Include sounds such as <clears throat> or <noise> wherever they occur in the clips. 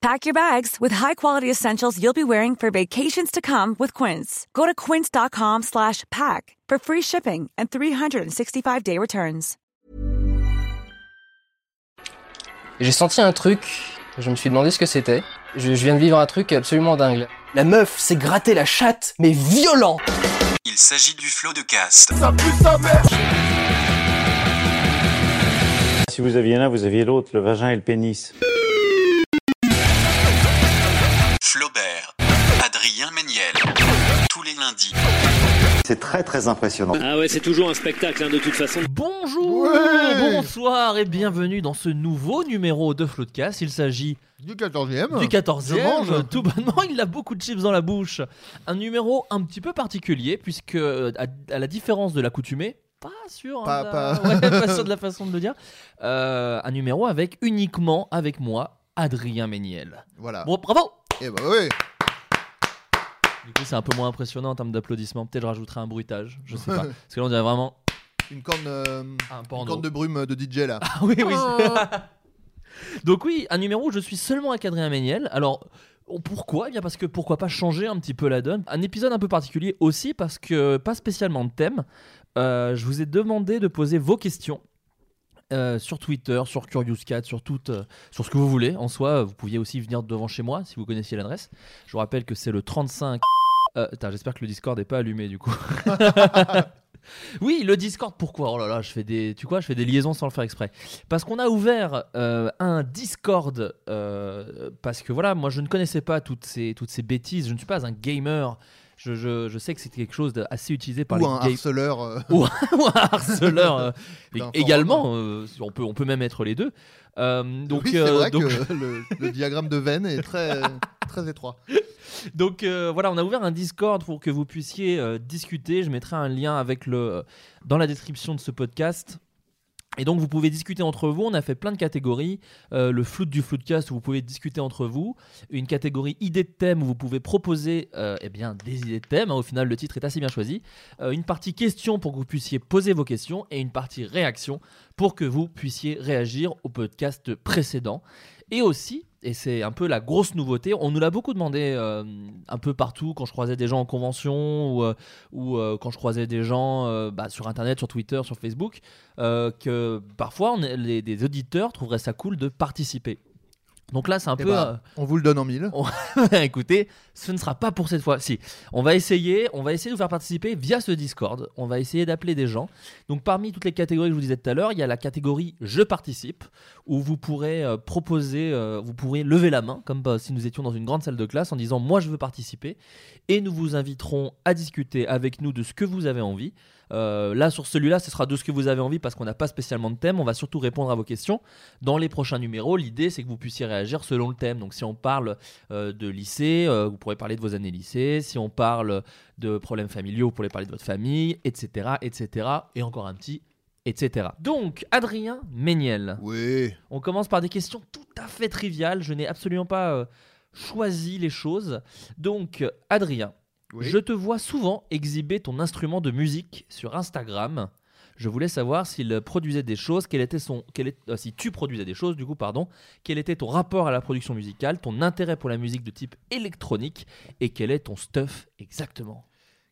Pack your bags with high-quality essentials you'll be wearing for vacations to come with Quince. Go to quince.com slash pack for free shipping and 365-day returns. J'ai senti un truc, je me suis demandé ce que c'était. Je, je viens de vivre un truc absolument dingue. La meuf s'est gratté la chatte, mais violent Il s'agit du flot de cast. Si vous aviez l'un, vous aviez l'autre, le vagin et le pénis. Les lundis. C'est très très impressionnant. Ah ouais, c'est toujours un spectacle hein, de toute façon. Bonjour, bonsoir et bienvenue dans ce nouveau numéro de Floodcast. Il s'agit Du 14e. du 14e. Je mange. Tout bonnement, il a beaucoup de chips dans la bouche. Un numéro un petit peu particulier puisque, euh, à, à la différence de l'accoutumée, pas sûr, hein, Pas- de- pas- <laughs> ouais, pas sûr <laughs> de la façon de le dire, euh, un numéro avec uniquement avec moi, Adrien Méniel. Voilà. Bon, bravo Et bah oui. Du coup, c'est un peu moins impressionnant en termes d'applaudissements. Peut-être je rajouterai un bruitage, je sais pas. <laughs> Parce que là, on dirait vraiment Une corne, euh, un une corne de brume de DJ là. Ah oui, oui. <laughs> Donc oui, un numéro où je suis seulement avec Adrien Méniel. Alors oh, pourquoi? Eh bien parce que pourquoi pas changer un petit peu la donne? Un épisode un peu particulier aussi parce que pas spécialement de thème. Euh, je vous ai demandé de poser vos questions. euh, sur Twitter, sur Curious Cat, sur tout, euh, sur ce que vous voulez. En soi, vous pouviez aussi venir devant chez moi si vous connaissiez l'adresse. Je vous rappelle que c'est le 35. Euh, j'espère que le Discord n'est pas allumé du coup. <laughs> oui, le Discord. Pourquoi? Oh là là, je fais des, tu quoi, je fais des liaisons sans le faire exprès. Parce qu'on a ouvert euh, un Discord euh, parce que voilà, moi je ne connaissais pas toutes ces toutes ces bêtises. Je ne suis pas un gamer. Je, je, je sais que c'est quelque chose d'assez utilisé par Ou les un harceleur. euh, <laughs> ou un, ou un harceleur euh, <laughs> également. euh, on peut on peut même être les deux. Donc oui, c'est vrai donc que <laughs> le, le diagramme de veine est très, très étroit. Donc euh, voilà, on a ouvert un Discord pour que vous puissiez euh, discuter. Je mettrai un lien avec le dans la description de ce podcast. Et donc vous pouvez discuter entre vous. On a fait plein de catégories. Euh, le flou du floodcast où vous pouvez discuter entre vous. Une catégorie idées de thèmes où vous pouvez proposer euh, eh des idées de thèmes. Au final, le titre est assez bien choisi. Euh, une partie questions pour que vous puissiez poser vos questions et une partie réaction pour que vous puissiez réagir au podcast précédent. Et aussi, et c'est un peu la grosse nouveauté, on nous l'a beaucoup demandé euh, un peu partout quand je croisais des gens en convention ou, euh, euh, quand je croisais des gens bah, sur internet, sur Twitter, sur Facebook, que parfois les, des auditeurs trouveraient ça cool de participer. Donc là, c'est un Eh peu. bah, on vous le donne en mille. <laughs> euh, écoutez, ce ne sera pas pour cette fois. Si, on va essayer, on va essayer de vous faire participer via ce Discord. On va essayer d'appeler des gens. Donc parmi toutes les catégories que je vous disais tout à l'heure, il y a la catégorie je participe où vous pourrez euh, proposer, euh, vous pourrez lever la main comme bah, si nous étions dans une grande salle de classe en disant moi je veux participer et nous vous inviterons à discuter avec nous de ce que vous avez envie. Euh, là sur celui-là, ce sera de ce que vous avez envie parce qu'on n'a pas spécialement de thème. On va surtout répondre à vos questions. Dans les prochains numéros, l'idée c'est que vous puissiez réagir selon le thème. Donc si on parle euh, de lycée, euh, vous pourrez parler de vos années lycée. Si on parle de problèmes familiaux, vous pourrez parler de votre famille, etc., etc. Et encore un petit, etc. Donc Adrien Méniel. Oui. On commence par des questions tout à fait triviales. Je n'ai absolument pas euh, choisi les choses. Donc Adrien, Oui. je te vois souvent exhiber ton instrument de musique sur Instagram. Je voulais savoir s'il produisait des choses, quel était son, quel est- euh, si tu produisais des choses, du coup, pardon, quel était ton rapport à la production musicale, ton intérêt pour la musique de type électronique, et quel est ton stuff exactement?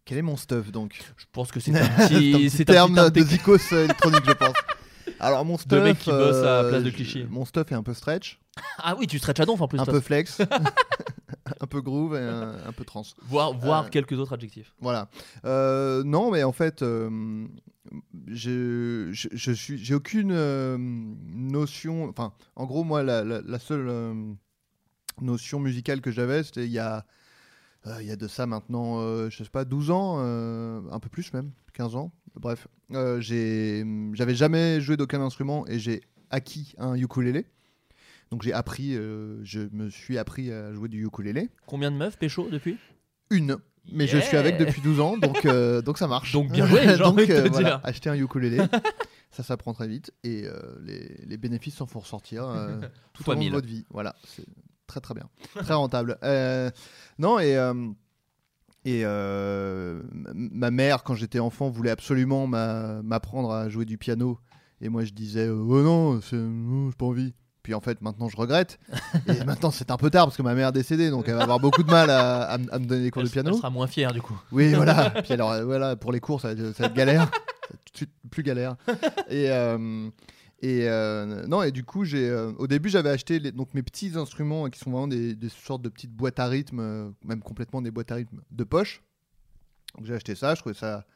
Quel est mon stuff donc? Je pense que c'est un <laughs> un petit, un terme petit de inté- zikos euh, électronique, je pense. <laughs> Alors mon stuff. mec qui bosse à euh, Place de Clichy. Mon stuff est un peu stretch, Ah oui, tu stretches à donf en plus. un toi. peu flex, <laughs> <laughs> un peu groove et un, un peu trans. Voir, voir Euh, quelques autres adjectifs. Voilà. Euh, non, mais en fait, euh, je, je, je suis, j'ai aucune notion. Enfin, en gros, moi, la, la- la seule notion musicale que j'avais, c'était il y a, il y a de ça maintenant, euh, je sais pas, 12 ans, euh, un peu plus même, 15 ans. Bref, euh, j'avais jamais joué d'aucun instrument et j'ai acquis un ukulélé. Donc j'ai appris, euh, je me suis appris à jouer du ukulélé. Combien de meufs pécho depuis? Une. Mais je suis avec depuis 12 ans, donc, euh, <laughs> donc ça marche. Donc bien joué, <laughs> donc, envie de te voilà, dire. acheter un ukulélé, <laughs> ça s'apprend très vite et euh, les, les bénéfices s'en font ressortir euh, tout au long de votre vie. Voilà, très très bien, très rentable. Euh, non et euh, et euh, ma mère quand j'étais enfant voulait absolument m'a- m'apprendre à jouer du piano et moi je disais oh non, c'est non, j'ai pas envie. Puis en fait maintenant je regrette <laughs> et maintenant c'est un peu tard parce que ma mère est décédée donc elle va avoir beaucoup de mal à, à m- à me donner des cours Elle, de piano. elle sera moins fière du coup. Oui, voilà. <laughs> Puis alors, voilà, pour les cours, ça, va être- ça va être galère. Ça va être plus galère. Et, et euh, non, et du coup, j'ai, euh, au début, j'avais acheté donc mes petits instruments euh, qui sont vraiment des, sortes de petites boîtes à rythme, euh, même complètement des boîtes à rythme de poche. Donc j'ai acheté ça. Je trouvais ça.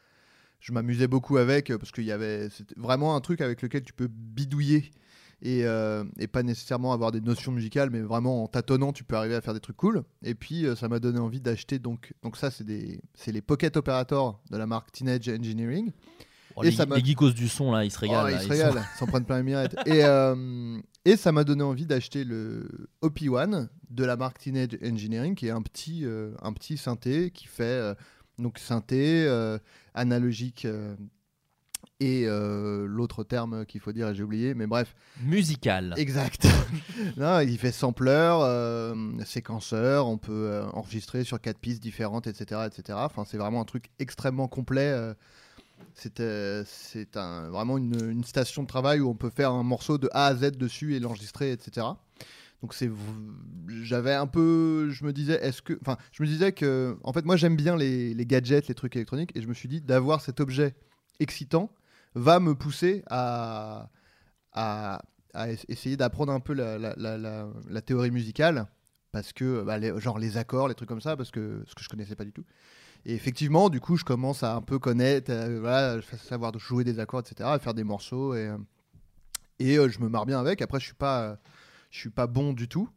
Je m'amusais beaucoup avec parce qu'il y avait c'était vraiment un truc avec lequel tu peux bidouiller et, et pas nécessairement avoir des notions musicales, mais vraiment en tâtonnant, tu peux arriver à faire des trucs cool. Et puis ça m'a donné envie d'acheter donc donc ça c'est les Pocket Operator de la marque Teenage Engineering. Oh, Et les, ça les geekos du son là, ils se régalent. Oh, là, ils se régalent, ils s'en prennent plein les mirettes. <laughs> Et, euh, et ça m'a donné envie d'acheter le OP1 de la marque Teenage Engineering, qui est un petit, euh, un petit synthé qui fait euh, donc synthé analogique et l'autre terme qu'il faut dire, j'ai oublié, mais bref, Musical. Exact. <laughs> non, il fait sampler, euh, séquenceur, on peut enregistrer sur quatre pistes différentes, etc. etc. Enfin, c'est vraiment un truc extrêmement complet. Euh, c'est un- vraiment une, station de travail où on peut faire un morceau de A à Z dessus et l'enregistrer, etc. Donc c'est, j'avais un peu, je me disais, est-ce que, enfin, je me disais que, en fait, moi j'aime bien les, gadgets, les trucs électroniques, et je me suis dit d'avoir cet objet excitant va me pousser à, à, à es- essayer d'apprendre un peu la, théorie musicale, parce que, bah, genre les accords, les trucs comme ça, parce que ce que je connaissais pas du tout. Et effectivement, du coup, je commence à un peu connaître, euh, voilà, savoir jouer des accords, etc., à faire des morceaux, et, euh, et euh, je me marre bien avec. Après, je suis pas, euh, je suis pas bon du tout.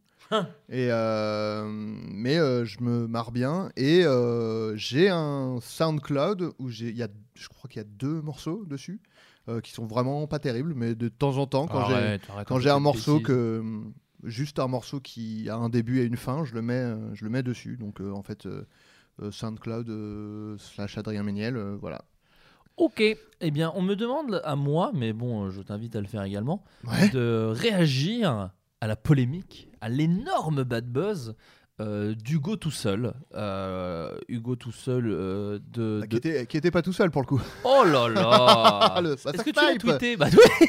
Et euh, mais euh, je me marre bien et euh, j'ai un SoundCloud où j'ai, il y a, je crois qu'il y a deux morceaux dessus euh, qui sont vraiment pas terribles, mais de temps en temps quand j'ai un j'ai un morceau bêtises. que juste un morceau qui a un début et une fin, je le mets, je le mets dessus. Donc euh, en fait euh, SoundCloud euh, slash Adrien Méniel, euh, voilà. Ok, eh bien, on me demande à moi, mais bon, euh, je t'invite à le faire également, Ouais. de réagir à la polémique, à l'énorme bad buzz euh, d'Hugo tout seul. Euh, Hugo tout seul euh, de. Bah, qui de- était qui était pas tout seul pour le coup. Oh là là <laughs> Est-ce que tu l'as tweeté? Bah oui <laughs>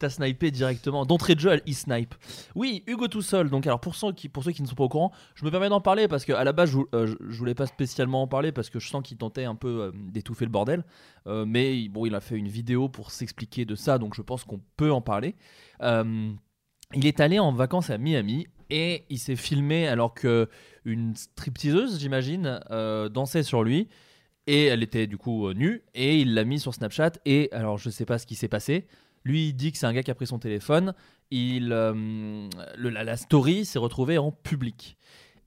T'as snipé directement. D'entrée de jeu, elle e-snipe. Oui, Hugo tout seul. Donc, alors pour ceux, qui, pour ceux qui ne sont pas au courant, je me permets d'en parler parce qu'à la base, je, euh, je, voulais pas spécialement en parler parce que je sens qu'il tentait un peu euh, d'étouffer le bordel. Euh, mais bon, il a fait une vidéo pour s'expliquer de ça, donc je pense qu'on peut en parler. Euh, il est allé en vacances à Miami et il s'est filmé alors que une stripteaseuse, j'imagine, dansait sur lui et elle était du coup nue et il l'a mis sur Snapchat et alors je sais pas ce qui s'est passé. Lui il dit que c'est un gars qui a pris son téléphone. Il euh, le- la, la story s'est retrouvée en public.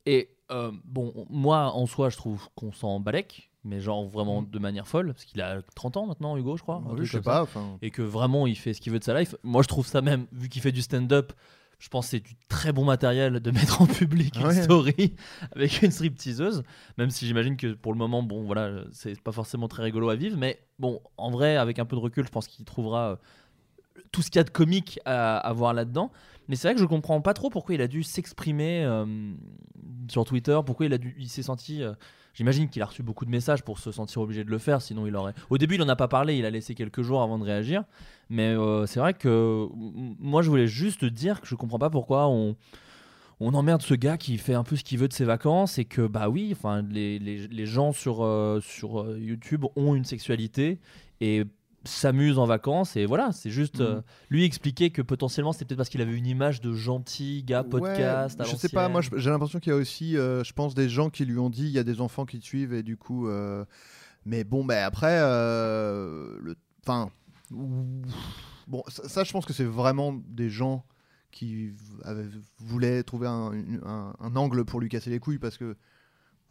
Et euh, bon, moi en soi je trouve qu'on s'en balèque, mais genre vraiment de manière folle parce qu'il a 30 ans maintenant Hugo je crois. Mm. Oui, je sais pas. Et que vraiment il fait ce qu'il veut de sa life. Moi je trouve ça même, vu qu'il fait du stand-up, je pense que c'est du très bon matériel de mettre en public une Ouais. story <laughs> avec une stripteaseuse, même si j'imagine que pour le moment, bon voilà, c'est pas forcément très rigolo à vivre, mais bon, en vrai, avec un peu de recul, je pense qu'il trouvera euh, tout ce qu'il y a de comique à, voir là-dedans. Mais c'est vrai que je comprends pas trop pourquoi il a dû s'exprimer euh, sur Twitter, pourquoi il a dû, il s'est senti. euh, J'imagine qu'il a reçu beaucoup de messages pour se sentir obligé de le faire, sinon il aurait. Au début, il en a pas parlé, il a laissé quelques jours avant de réagir. Mais euh, c'est vrai que moi, je voulais juste dire que je comprends pas pourquoi on emmerde ce gars qui fait un peu ce qu'il veut de ses vacances et que bah oui, enfin les, gens sur sur YouTube ont une sexualité et s'amusent en vacances et voilà, c'est juste euh, Mhm. lui expliquer que potentiellement c'était peut-être parce qu'il avait une image de gentil gars podcast. Ouais, je sais pas, moi j'ai l'impression qu'il y a aussi, euh, je pense, des gens qui lui ont dit il y a des enfants qui te suivent et du coup, euh, Mais bon, bah, après, euh, le, enfin, bon, ça, ça, je pense que c'est vraiment des gens qui avaient- voulaient trouver un, une- un- un angle pour lui casser les couilles parce que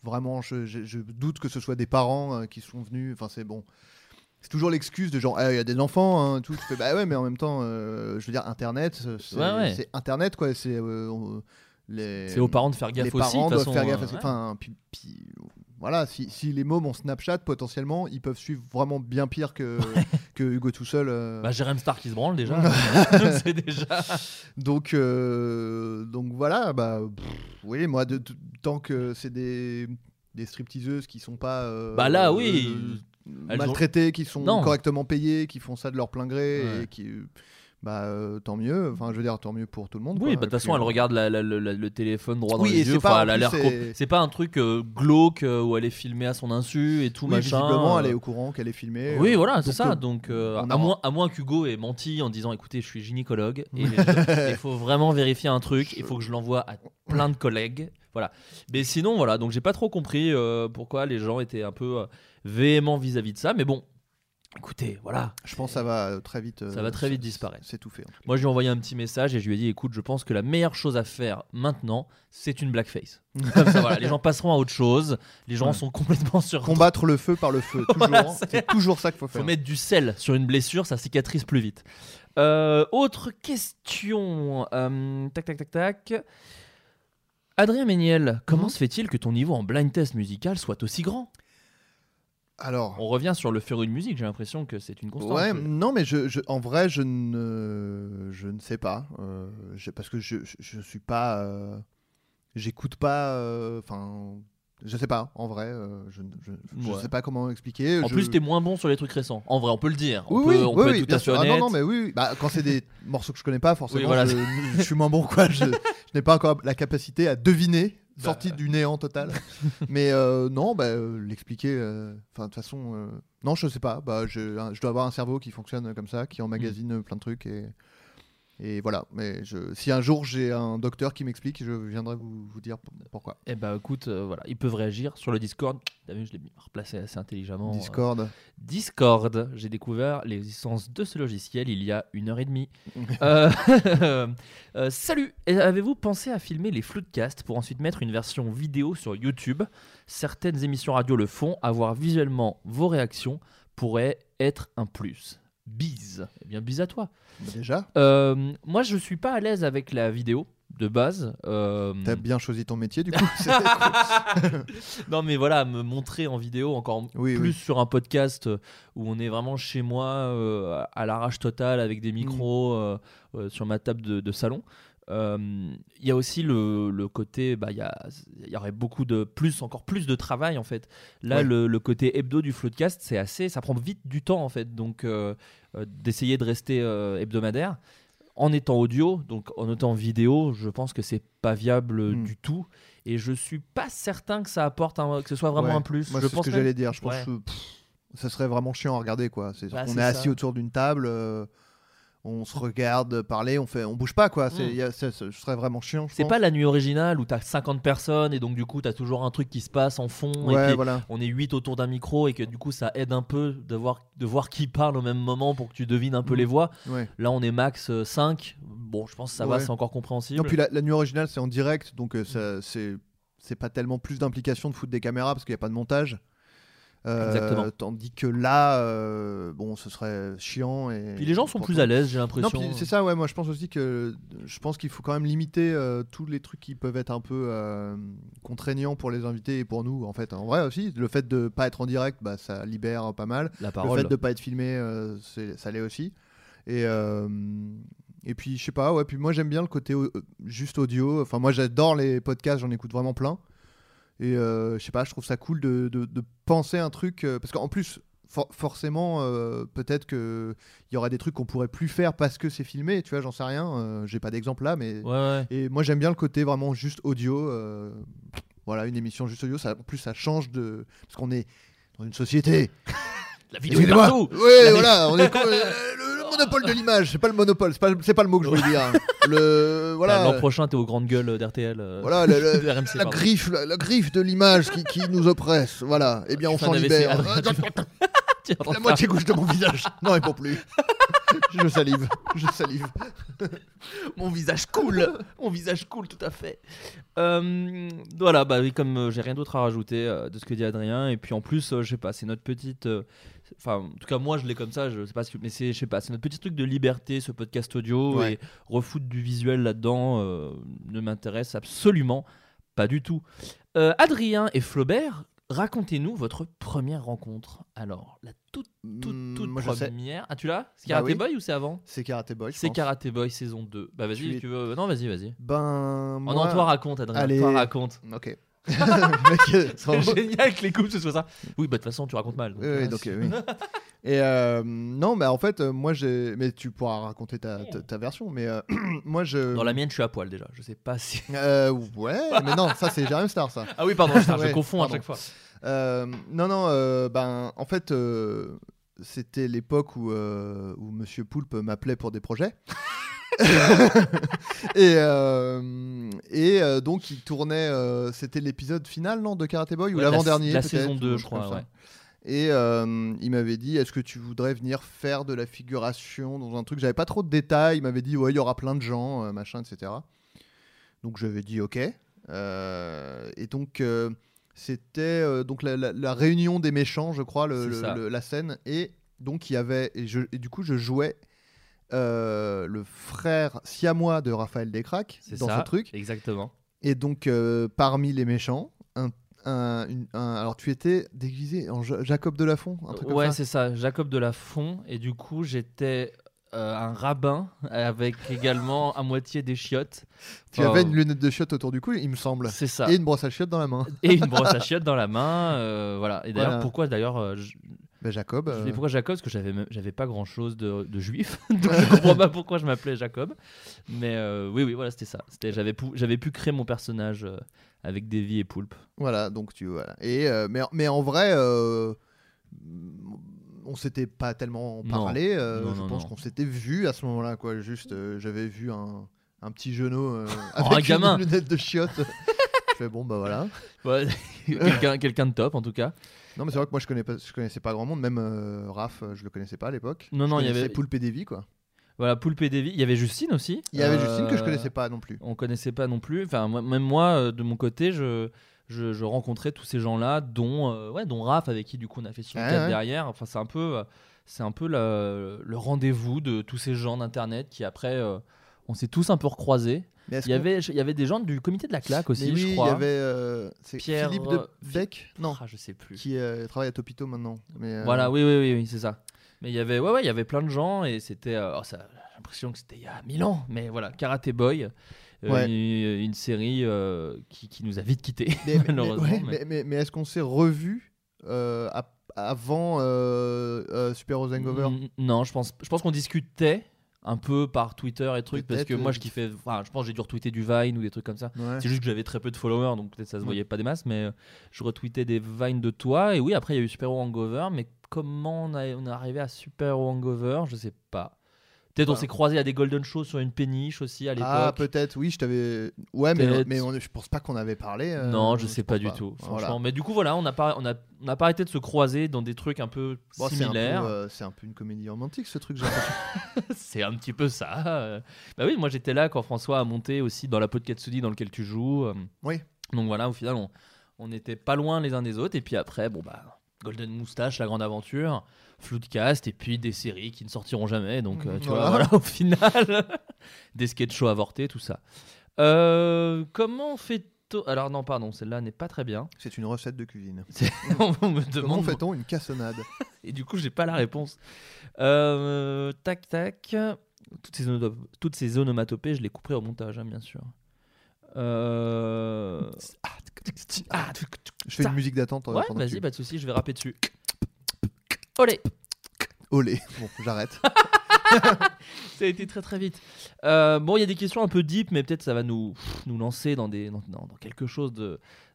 vraiment, je, je- je doute que ce soit des parents euh, qui sont venus. Enfin, c'est bon. C'est toujours l'excuse de genre, Ah, il y a des enfants, hein, tout. Tu fais, bah ouais, mais en même temps, euh, je veux dire, Internet, c'est Ouais, ouais. c'est Internet, quoi. C'est euh, les- C'est aux parents de faire gaffe les aussi, de parents doivent façon, faire gaffe. euh. Enfin, puis, puis, voilà, si, si les mômes ont Snapchat, potentiellement, ils peuvent suivre vraiment bien pire que, <laughs> que Hugo tout seul. euh. Bah, Jérém Star qui se branle déjà. <laughs> <laughs> c'est déjà. Donc, euh, donc voilà, bah, pff, oui, moi, de, de- tant que c'est des, des stripteaseuses qui sont pas. euh, Bah là, oui. Ont- maltraitées, qui sont Non. correctement payées, qui font ça de leur plein gré Ouais. et qui. Bah, euh, tant mieux. Enfin, je veux dire, tant mieux pour tout le monde. Oui, bah, de toute façon, elle euh, regarde la- la- la- le téléphone droit dans Oui, les c'est yeux. pas- Enfin, c'est- un truc euh, glauque euh, où elle est filmée à son insu et tout Oui, machin. visiblement, elle est au courant qu'elle est filmée. Oui, voilà, c'est ça. Donc, on à, moins, à moins qu'Hugo ait menti en disant écoutez, je suis gynécologue et <laughs> il faut vraiment vérifier un truc, il faut que je l'envoie à plein de collègues. Voilà. Mais sinon, voilà, donc j'ai pas trop compris euh, pourquoi les gens étaient un peu euh, véhéments vis-à-vis de ça. Mais bon, écoutez, voilà. Je pense que ça va euh, très vite. Ça va très vite disparaître. C'est tout fait. Moi, je lui ai envoyé un petit message et je lui ai dit écoute, je pense que la meilleure chose à faire maintenant, c'est une blackface. <laughs> Comme ça, voilà, les gens passeront à autre chose. Les gens Ouais. sont complètement sur. <laughs> Combattre le feu par le feu, <laughs> toujours. Voilà, hein. c'est- c'est toujours ça qu'il faut faire. faut mettre du sel sur une blessure, ça cicatrise plus vite. Euh, autre question. euh, tac, tac, tac, tac. Adrien Méniel, comment Mhm. se fait-il que ton niveau en blind test musical soit aussi grand? Alors. On revient sur le féru de musique, j'ai l'impression que c'est une constante. Ouais, non, mais je, je- en vrai, je ne, je ne sais pas. euh, je- parce que je, je, je suis pas. euh, J'écoute pas. euh, Enfin. Je sais pas, en vrai. euh, je ne je, je Ouais. sais pas comment expliquer. En je- plus, t'es moins bon sur les trucs récents. En vrai, on peut le dire. On Oui, peut, oui, on oui, peut être tout à fait. Ah, non, non, mais oui. Bah, quand c'est des <laughs> morceaux que je connais pas, forcément, voilà, je, suis moins bon. Quoi. Je, n'ai pas encore la capacité à deviner, Bah. sorti du néant total. <laughs> mais euh, non, bah, euh, l'expliquer. euh, Enfin, de toute façon, euh, non, je sais pas. Bah, je, je dois avoir un cerveau qui fonctionne comme ça, qui emmagasine plein de trucs et. Et voilà, mais je, si un jour j'ai un docteur qui m'explique, je viendrai vous, vous dire pourquoi. Eh bah écoute, euh, voilà, ils peuvent réagir sur le Discord. T'as vu, je l'ai mis- replacé assez intelligemment. euh, Discord. Discord. J'ai découvert l'existence de ce logiciel il y a une heure et demie. <laughs> <laughs> Euh, salut. Avez-vous pensé à filmer les floodcasts pour ensuite mettre une version vidéo sur YouTube? Certaines émissions radio le font. Avoir visuellement vos réactions pourrait être un plus. Bise. Eh bien, bise à toi. Bah, déjà, Euh, moi, je suis pas à l'aise avec la vidéo de base. Euh, t'as bien choisi ton métier, du coup. <laughs> <laughs> Non mais voilà, me montrer en vidéo encore Oui, plus oui. sur un podcast euh, où on est vraiment chez moi euh, à l'arrache totale avec des micros euh, sur ma table de, de salon. Euh, Il y a aussi le, le côté, bah, il y, a- il y aurait beaucoup de plus, encore plus de travail en fait. Là, Ouais. le, le côté hebdo du Floodcast, c'est assez, ça prend vite du temps en fait. Donc, euh, euh, d'essayer de rester hebdomadaire en étant audio, donc en étant vidéo, je pense que c'est pas viable Hmm. du tout. Et je suis pas certain que ça apporte un, que ce soit vraiment Ouais. un plus. Moi, je pense ce que même- j'allais dire. Je pense Ouais. que pff, ça serait vraiment chiant à regarder. Quoi. Bah, on est assis autour d'une table, on se regarde parler, on, fait, on bouge pas. Quoi. C'est, Mm. ce serait vraiment chiant. C'est pas la nuit originale où t'as 50 personnes et donc du coup t'as toujours un truc qui se passe en fond et Ouais, puis voilà. on est 8 autour d'un micro et que du coup ça aide un peu de voir, de voir qui parle au même moment pour que tu devines un peu Mm. les voix. Ouais. Là on est max 5. Bon je pense que ça va, c'est encore compréhensible. Non, puis la, la nuit originale, c'est en direct, donc euh, ça, c'est, c'est pas tellement plus d'implication de foutre des caméras parce qu'il n'y a pas de montage. Euh, Exactement. Tandis que là, euh, bon, ce serait chiant. Et Puis les gens sont plus à l'aise j'ai Non, l'impression. puis c'est ça, ouais. Moi, je pense aussi que je pense qu'il faut quand même limiter euh, tous les trucs qui peuvent être un peu euh, contraignants pour les invités et pour nous. En fait, en vrai aussi, le fait de pas être en direct, bah, ça libère pas mal. La Le parole. fait de pas être filmé, euh, c'est- ça l'est aussi. Et euh, et puis je sais pas, ouais. Puis moi, j'aime bien le côté au- juste audio. Enfin, moi, j'adore les podcasts, j'en écoute vraiment plein. Et euh, je sais pas, je trouve ça cool de, de- de penser un truc euh, parce qu'en plus. for- forcément, euh, peut-être que il y aura des trucs qu'on pourrait plus faire parce que c'est filmé. Tu vois, j'en sais rien. euh, J'ai pas d'exemple là, mais Ouais, ouais. et moi j'aime bien le côté vraiment juste audio. euh, voilà, une émission juste audio. Ça, en plus, ça change de parce qu'on est dans une société. <laughs> La vidéo est partout. La- voilà, on est <laughs> le, monopole de l'image, c'est pas le monopole, c'est pas, c'est pas le mot que je voulais dire. <laughs> Le voilà. L'an prochain, t'es aux grandes gueules d'RTL. euh, Voilà, le- le- <laughs> de RMC, la pardon. griffe, la, la griffe de l'image qui, qui nous oppresse. Voilà. Eh bien, on fais s'en libère. Adrien, <laughs> tu en La moitié gauche de mon visage. Non, et pour plus. je salive. Je salive. Mon visage cool, mon visage cool, tout à fait. Euh, voilà, bah oui, comme euh, j'ai rien d'autre à rajouter euh, de ce que dit Adrien, et puis en plus, euh, je sais pas, c'est notre petite, euh, enfin, en tout cas moi je l'ai comme ça, je sais pas, si- mais c'est, je sais pas, c'est notre petit truc de liberté, ce podcast audio Ouais. et refoutre du visuel là-dedans euh, ne m'intéresse absolument pas du tout. Euh, Adrien et Flaubert, racontez-nous votre première rencontre. Alors, la toute, toute, Hmm, toute moi, première. Ah, tu l'as? C'est Bah Karate oui. Boy ou c'est avant? C'est Karate Boy. c'est. Karate Boy saison 2. Bah vas-y, Tu tu veux. Non, vas-y, vas-y. Ben. Oh moi... non, toi raconte, Adrien. Allez. Toi raconte. Ok. <laughs> Euh, C'est génial que les couples ce soit ça. Oui, bah de toute façon, tu racontes mal. Oui, oui, donc, euh, oui. <laughs> Et euh, non, mais en fait, euh, moi j'ai. Mais tu pourras raconter ta, ta, ta version. Mais euh, <clears throat> moi je. Dans la mienne, je suis à poil déjà. Je sais pas si. <laughs> Euh, ouais, mais non, ça c'est Jérém Star, ça. Ah oui, pardon, putain, je confonds pardon. à chaque fois. Euh, non, non, euh, ben, en fait, euh, c'était l'époque où, euh, où Monsieur Poulpe m'appelait pour des projets. <laughs> et euh, et euh, donc, il tournait. euh, c'était l'épisode final, non, de Karate Boy ou Ouais, la- l'avant-dernier La peut-être, saison ou 2, un je crois, comme ça. ouais. Et euh, il m'avait dit Est-ce que tu voudrais venir faire de la figuration dans un truc? J'avais pas trop de détails. Il m'avait dit Ouais, il y aura plein de gens, euh, machin, etc. Donc j'avais dit Ok. Euh, et donc euh, c'était euh, donc la, la- la réunion des méchants, je crois, le- C'est le- ça. le- la scène. Et donc il y avait. Et, je- et du coup, je jouais euh, le frère siamois de Raphaël Descraques dans ça. ce truc. Exactement. Et donc, euh, parmi les méchants, un, un- une- un- alors tu étais déguisé en Ja- Jacob de Lafont, un truc Ouais, c'est ça. Jacob de la Font. Et du coup, j'étais euh, un rabbin avec <laughs> également à moitié des chiottes. Tu Enfin, avais une lunette de chiottes autour du cou, il me semble. C'est ça. Et une brosse à chiottes dans la main. Et une brosse à <laughs> chiottes dans la main. euh, voilà. Et d'ailleurs, Voilà. pourquoi d'ailleurs. Ben, Jacob. Je euh, dis pourquoi Jacob? Parce que j'avais j'avais pas grand chose de, de juif, <laughs> <laughs> donc je comprends pas pourquoi je m'appelais Jacob. Mais euh, oui, oui, voilà, c'était ça. C'était j'avais pu, j'avais pu créer mon personnage euh, avec Davy et Poulpe. Voilà, donc tu voilà. Et euh, mais, mais en vrai, on s'était pas tellement parlé. Non, je pense non. qu'on s'était vu à ce moment-là, quoi. Juste, j'avais vu un, un petit genou euh, <laughs> Oh, avec un gamin. une lunette de chiottes. Je fais bon, bah voilà. <laughs> Ouais, quelqu'un, quelqu'un de top en tout cas. Non, mais c'est vrai que moi je connais pas, je connaissais pas grand monde, même euh, Raph, euh, je le connaissais pas à l'époque. Non, non, il y avait- Poulpe et Davy, quoi. Voilà, Poulpe et Davy. Il y avait Justine aussi. Il y avait Euh, Justine que je connaissais pas non plus. On connaissait pas non plus. Enfin, moi- même moi, euh, de mon côté, je, je, je rencontrais tous ces gens-là, dont, euh, ouais, dont Raph, avec qui du coup on a fait sur Ouais, 4 ouais. derrière. Enfin, c'est un peu, euh, c'est un peu le, le rendez-vous de tous ces gens d'internet qui après, euh, on s'est tous un peu recroisés. Il y avait, il y avait des gens du comité de la claque aussi, oui, je crois. il y avait euh, Pierre, Philippe euh, de Beck, non, Ah, je sais plus. qui euh, travaille à Topito maintenant. Mais, euh, Voilà, oui, oui, oui, oui, c'est ça. Mais il y avait, ouais, ouais, il y avait plein de gens et c'était, oh, j'ai l'impression que c'était il y a mille ans. Mais voilà, Karate Boy, Ouais. une, une série qui, qui nous a vite quittés, <laughs> Mais, malheureusement. mais- mais, mais- mais est-ce qu'on s'est revu ap- avant Super Hangover? Mm, Non, je pense, je pense qu'on discutait un peu par Twitter et trucs parce que moi euh, je kiffais, enfin, je pense que j'ai dû retweeter du Vine ou des trucs comme ça. Ouais. C'est juste que j'avais très peu de followers donc peut-être ça se Ouais. voyait pas des masses, mais euh, je retweetais des Vines de toi et oui, après il y a eu Super Hangover, mais comment on, a- on est arrivé à Super Hangover? Je sais pas. Peut-être on s'est croisé à des Golden Shows sur une péniche aussi à l'époque. Ah, peut-être, oui, je t'avais. Ouais, mais, mais on- je pense pas qu'on avait parlé. euh, non, je sais pas du tout, Voilà. franchement. Mais du coup, voilà, on n'a pas, on a, on n'a pas arrêté de se croiser dans des trucs un peu Bon, c'est un peu, similaires. euh, c'est un peu une comédie romantique ce truc. <laughs> C'est un petit peu ça. Bah oui, moi j'étais là quand François a monté aussi dans la Podcatsudi dans lequel tu joues. euh. Oui. Donc voilà, au final, on, on n'était pas loin les uns des autres. Et puis après, bon bah, Golden Moustache, la grande aventure, Floodcast, et puis des séries qui ne sortiront jamais. Donc euh, tu vois, Voilà. voilà, <laughs> au final, <laughs> des sketch shows avortés, tout ça. Euh, comment fait-on Alors non, pardon, celle-là n'est pas très bien. C'est une recette de cuisine. <laughs> on me Comment fait-on une cassonade? Et du coup, j'ai pas la réponse. Euh, tac, tac. Toutes ces, ono- toutes ces onomatopées, je les couperai au montage, hein, bien sûr. Euh... Ah, Je fais une musique d'attente. ouais, vas-y, pas de soucis, je vais rapper dessus. Olé Olé. Bon, j'arrête. <laughs> Ça a été très très vite. Euh, bon, il y a des questions un peu deep, mais peut-être ça va nous, nous lancer dans, des, dans, dans- quelque chose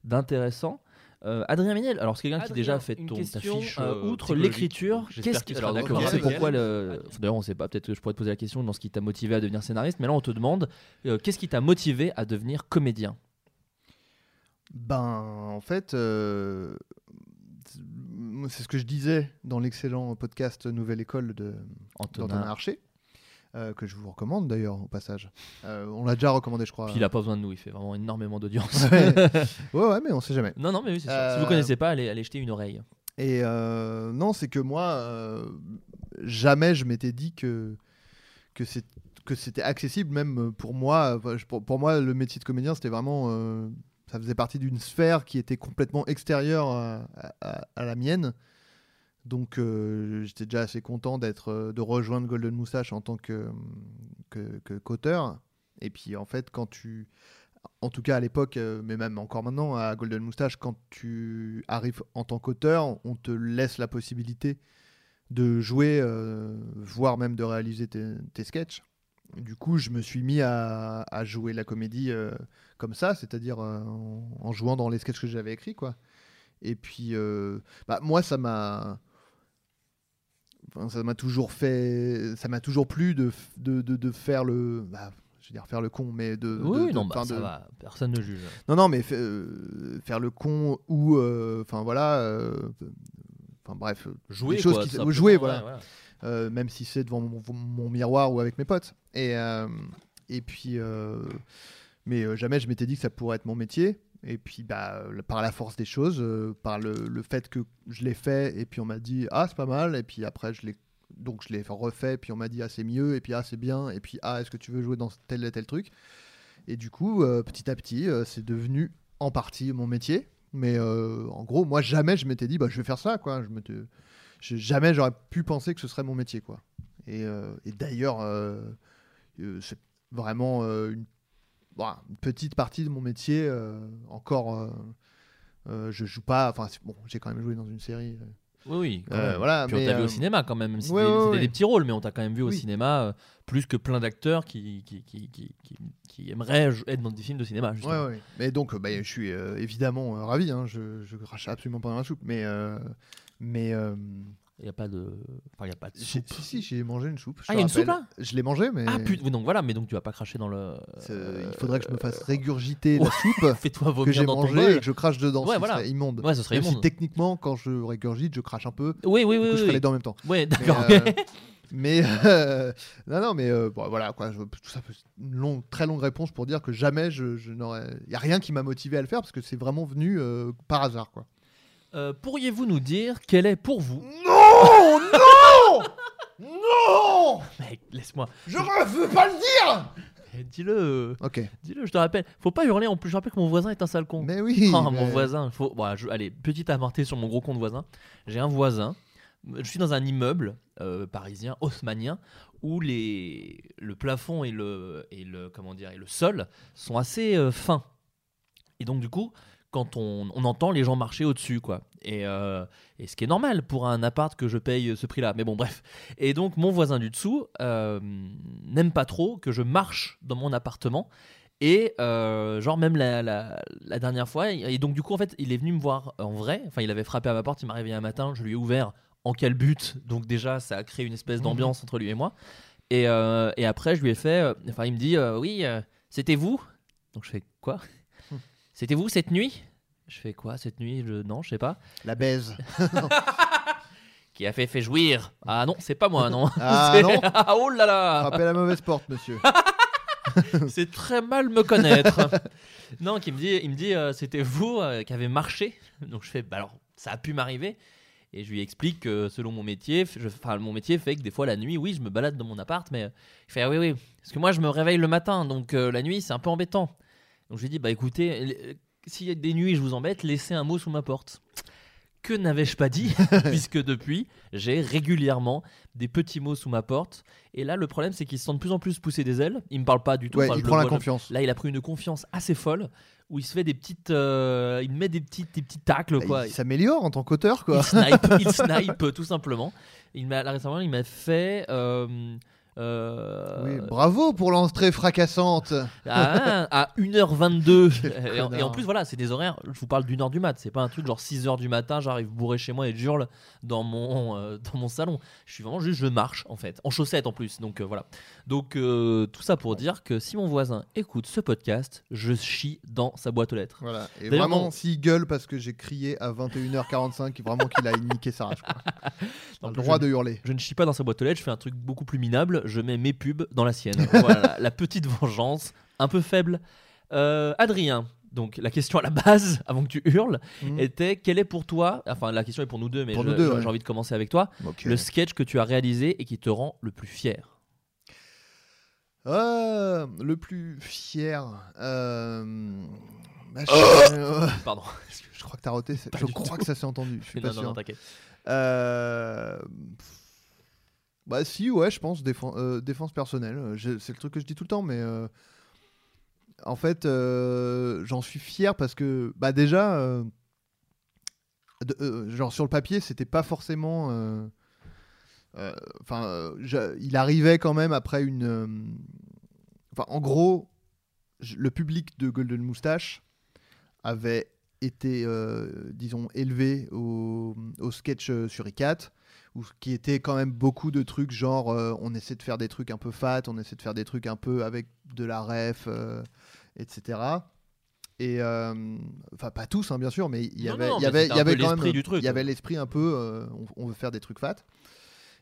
d'intéressant. Euh, Adrien Méniel, alors c'est quelqu'un qui déjà fait ton question, fiche euh, outre l'écriture. Qu'est-ce qu'il qui alors, d'accord c'est pourquoi le d'ailleurs on sait pas peut-être que je pourrais te poser la question dans ce qui t'a motivé à devenir scénariste, mais là on te demande euh, qu'est-ce qui t'a motivé à devenir comédien? Ben, en fait, euh, c'est- ce que je disais dans l'excellent podcast Nouvelle École de Antonin. Archer, euh, que je vous recommande d'ailleurs au passage. Euh, on l'a déjà recommandé, je crois. Puis il a pas besoin de nous, il fait vraiment énormément d'audience. Ouais. <laughs> ouais, ouais, mais on sait jamais. non, non, mais oui, c'est ça. Si Euh, vous connaissez pas, allez, allez jeter une oreille. Et euh, non, c'est que moi, euh, jamais je m'étais dit que, que, c'est, que c'était accessible, même pour moi. Pour, pour moi, le métier de comédien, c'était vraiment. euh, ça faisait partie d'une sphère qui était complètement extérieure à, à- à la mienne. Donc, euh, j'étais déjà assez content d'être, euh, de rejoindre Golden Moustache en tant que, que, qu'auteur. Et puis, en fait, quand tu. En tout cas à l'époque, euh, mais même encore maintenant à Golden Moustache, quand tu arrives en tant qu'auteur, on te laisse la possibilité de jouer, voire même de réaliser tes, tes sketchs. Du coup, je me suis mis à, jouer la comédie comme ça, c'est-à-dire en, jouant dans les sketchs que j'avais écrits, quoi. Et puis, bah, moi, ça m'a, enfin, ça m'a toujours fait, ça m'a toujours plu de, de, de, de faire le, bah, je veux dire faire le con, mais de, Oui, de- non, bah, ça va, personne ne juge. non, non, mais euh, faire le con ou, euh, enfin voilà, euh, enfin bref, Jouer, choses quoi, qui, jouer, ouais, voilà, voilà. Euh, même si c'est devant mon, mon miroir ou avec mes potes. Et et puis, mais jamais je m'étais dit que ça pourrait être mon métier. Et puis, bah, par la force des choses, euh, par le, le fait que je l'ai fait, et puis on m'a dit ah c'est pas mal, et puis après je l'ai donc je l'ai refait, puis on m'a dit ah c'est mieux, et puis ah c'est bien, et puis ah est-ce que tu veux jouer dans tel et tel truc? Et du coup, euh, petit à petit, euh, c'est devenu en partie mon métier. Mais en gros, moi, jamais je m'étais dit, bah, je vais faire ça, quoi. Je je- jamais j'aurais pu penser que ce serait mon métier, quoi. Et, et d'ailleurs, c'est vraiment une, une petite partie de mon métier. euh, encore, euh, euh, je joue pas. Enfin, bon, j'ai quand même joué dans une série. Oui, oui. quand même. voilà, Puis on t'a vu au cinéma quand même, même si ouais, c'était ouais, c'était ouais. des petits rôles, mais on t'a quand même vu au cinéma plus que plein d'acteurs qui, qui, qui, qui, qui- aimeraient être dans des films de cinéma. Justement. Ouais, ouais. Mais donc, bah, je suis euh, évidemment euh, ravi. hein, je, je crache absolument pas dans la soupe. Mais, euh, mais Il n'y a pas de. Enfin, il a pas de soupe. si, si, j'ai mangé une soupe. je Ah, il y a une rappelle. soupe, là Je l'ai mangé, mais Ah putain, oui, donc voilà, mais donc tu vas pas cracher dans le. euh, il faudrait que je me fasse régurgiter la soupe <laughs> Fais-toi que vomir j'ai dans ton mangé bol. et que je crache dedans. Ouais, ce voilà. serait immonde. Ouais, ce serait Même si immonde. techniquement, quand je régurgite, je crache un peu. Oui, oui, Du oui. coup, je oui. fais les deux en même temps. Ouais, Mais, d'accord. euh. Mais euh, <laughs> non, non, mais euh, bon, voilà quoi. Je, tout ça, une longue, très longue réponse pour dire que jamais je, je n'aurais. Il y a rien qui m'a motivé à le faire parce que c'est vraiment venu euh, par hasard quoi. Euh, Pourriez-vous nous dire quel est pour vous. Non, non, non. Mec, laisse-moi. Je ne veux pas le dire. Eh, Dis-le. Ok. Dis-le, je te rappelle. Faut pas hurler en plus. Je rappelle que mon voisin est un sale con. Mais oui. Oh, mais- mon voisin. Faut... Bon, je- Allez, petite aparté sur mon gros compte voisin. J'ai un voisin. Je suis dans un immeuble euh, parisien, haussmanien, où les... le plafond et le, et, le, comment dire, et le sol sont assez euh, fins. Et donc, du coup, quand on, on entend les gens marcher au-dessus, quoi. Et, euh, et ce qui est normal pour un appart que je paye ce prix-là. Mais bon, bref. Et donc, mon voisin du dessous euh, n'aime pas trop que je marche dans mon appartement. Et euh, genre même la, la- la dernière fois, et donc du coup en fait il est venu me voir en vrai, enfin il avait frappé à ma porte, il m'a réveillé un matin, je lui ai ouvert en quel but, donc déjà ça a créé une espèce d'ambiance entre lui et moi. Et, euh, et après je lui ai fait, enfin il me dit euh, oui c'était vous, donc je fais quoi? C'était vous cette nuit? Je fais quoi cette nuit? Je... Non je sais pas. La baise. <laughs> Qui a fait fait jouir Ah non c'est pas moi non. Ah <laughs> non <laughs> Ah, oh là là Frappez la mauvaise porte, monsieur. C'est très mal me connaître. non, qui me dit, il me dit, euh, c'était vous euh, qui avez marché. Donc je fais, bah alors, ça a pu m'arriver. Et je lui explique que selon mon métier, je, enfin, mon métier fait que des fois la nuit, oui, je me balade dans mon appart, mais euh, il fait, ah oui, oui, parce que moi je me réveille le matin, donc euh, la nuit c'est un peu embêtant. Donc je lui dis, bah écoutez, s'il y a des nuits je vous embête, laissez un mot sous ma porte. Que n'avais-je pas dit <laughs> Puisque depuis, j'ai régulièrement des petits mots sous ma porte. Et là, le problème, c'est qu'il se sent de plus en plus pousser des ailes. Il me parle pas du tout. Ouais, Enfin, il prend la vois, je- confiance. Là, il a pris une confiance assez folle où il se fait des petites. euh, il me met des petites, des petits tacles, quoi. Bah, Il s'améliore en tant qu'auteur, quoi. Il snipe, il <laughs> snipe tout simplement. Il m'a, là, récemment, il m'a fait. euh, Euh, Oui, bravo pour l'entrée fracassante. à, à 1h22. Quel et, en, et en connard. plus, voilà, c'est des horaires. Je vous parle d'une heure du mat. C'est pas un truc genre 6h du matin, j'arrive bourré chez moi et j'hurle dans mon, euh, dans mon salon. Je suis vraiment juste, je marche en fait, en chaussettes en plus. Donc euh, voilà. Donc tout ça pour dire que si mon voisin écoute ce podcast, je chie dans sa boîte aux lettres. Voilà. Et vraiment, s'il gueule parce que j'ai crié à 21h45, vraiment qu'il a niqué sa rage. quoi. <laughs> Non, le je- droit de hurler. Je ne chie pas dans sa boîte aux lettres, je fais un truc beaucoup plus minable, je mets mes pubs dans la sienne. <laughs> voilà, la petite vengeance, un peu faible. Euh, Adrien, donc la question à la base, <laughs> avant que tu hurles, Mhm. était quel est pour toi, enfin la question est pour nous deux, mais je- je- ouais. j'ai envie de commencer avec toi, le sketch que tu as réalisé et qui te rend le plus fier Euh, le plus fier. euh, bah, je, euh, <laughs> Pardon. je crois que t'as roté. Pas Je crois tout. que ça s'est entendu. Je suis pas non, non, sûr. non, t'inquiète. Euh, Bah si, ouais, je pense défense, euh, défense personnelle. Euh, C'est le truc que je dis tout le temps, mais euh, en fait, j'en suis fier parce que, bah déjà, genre sur le papier, c'était pas forcément. Enfin, il arrivait quand même après une. Enfin, en gros, le public de Golden Moustache avait été, disons, élevé au, au sketch sur ICAT, qui était quand même beaucoup de trucs genre euh, on essaie de faire des trucs un peu fat, on essaie de faire des trucs un peu avec de la ref, euh, etc. Et euh, enfin pas tous hein, bien sûr, mais il y avait, il y avait, il y quand même, du truc, il y avait l'esprit un peu, euh, on, on veut faire des trucs fat.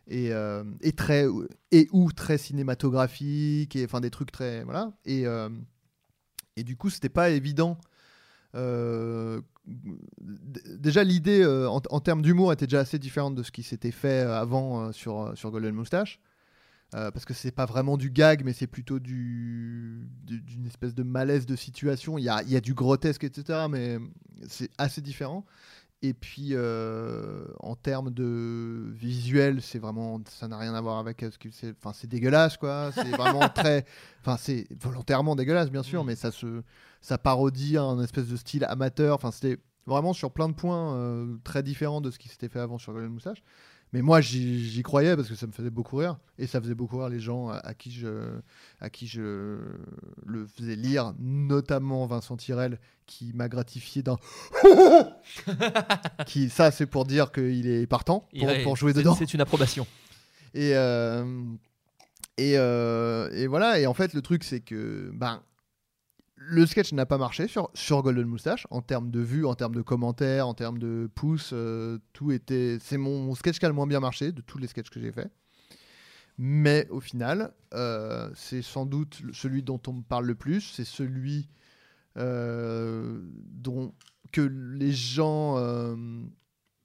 Et, euh, et très et ou très cinématographique et enfin des trucs très voilà et euh, et du coup c'était pas évident euh, déjà l'idée euh, en, en termes d'humour était déjà assez différente de ce qui s'était fait euh, avant euh, sur, sur Golden Moustache. Euh, parce que c'est pas vraiment du gag mais c'est plutôt du du- d'une espèce de malaise de situation. Il y a, y a du grotesque etc mais c'est assez différent. Et puis en termes de visuel c'est vraiment ça n'a rien à voir avec ce que c'est enfin c'est dégueulasse quoi. C'est vraiment <laughs> très enfin c'est volontairement dégueulasse bien sûr mais ça se ça parodie un espèce de style amateur. Enfin, c'était vraiment sur plein de points euh, très différents de ce qui s'était fait avant sur Golden Moustache. Mais moi, j'y croyais parce que ça me faisait beaucoup rire et ça faisait beaucoup rire les gens à, à qui je à qui je le faisais lire, notamment Vincent Tirel qui m'a gratifié d'un <laughs> qui ça c'est pour dire qu'il est partant pour, Ouais, pour jouer dedans. C'est une approbation. Et, euh, et, euh, et voilà, et en fait, le truc, c'est que ben, le sketch n'a pas marché sur, Golden Moustache en termes de vues, en termes de commentaires, en termes de pouces. euh, tout était. C'est mon sketch qui a le moins bien marché de tous les sketchs que j'ai fait. Mais au final, euh, c'est sans doute celui dont on me parle le plus. C'est celui euh, dont que les gens,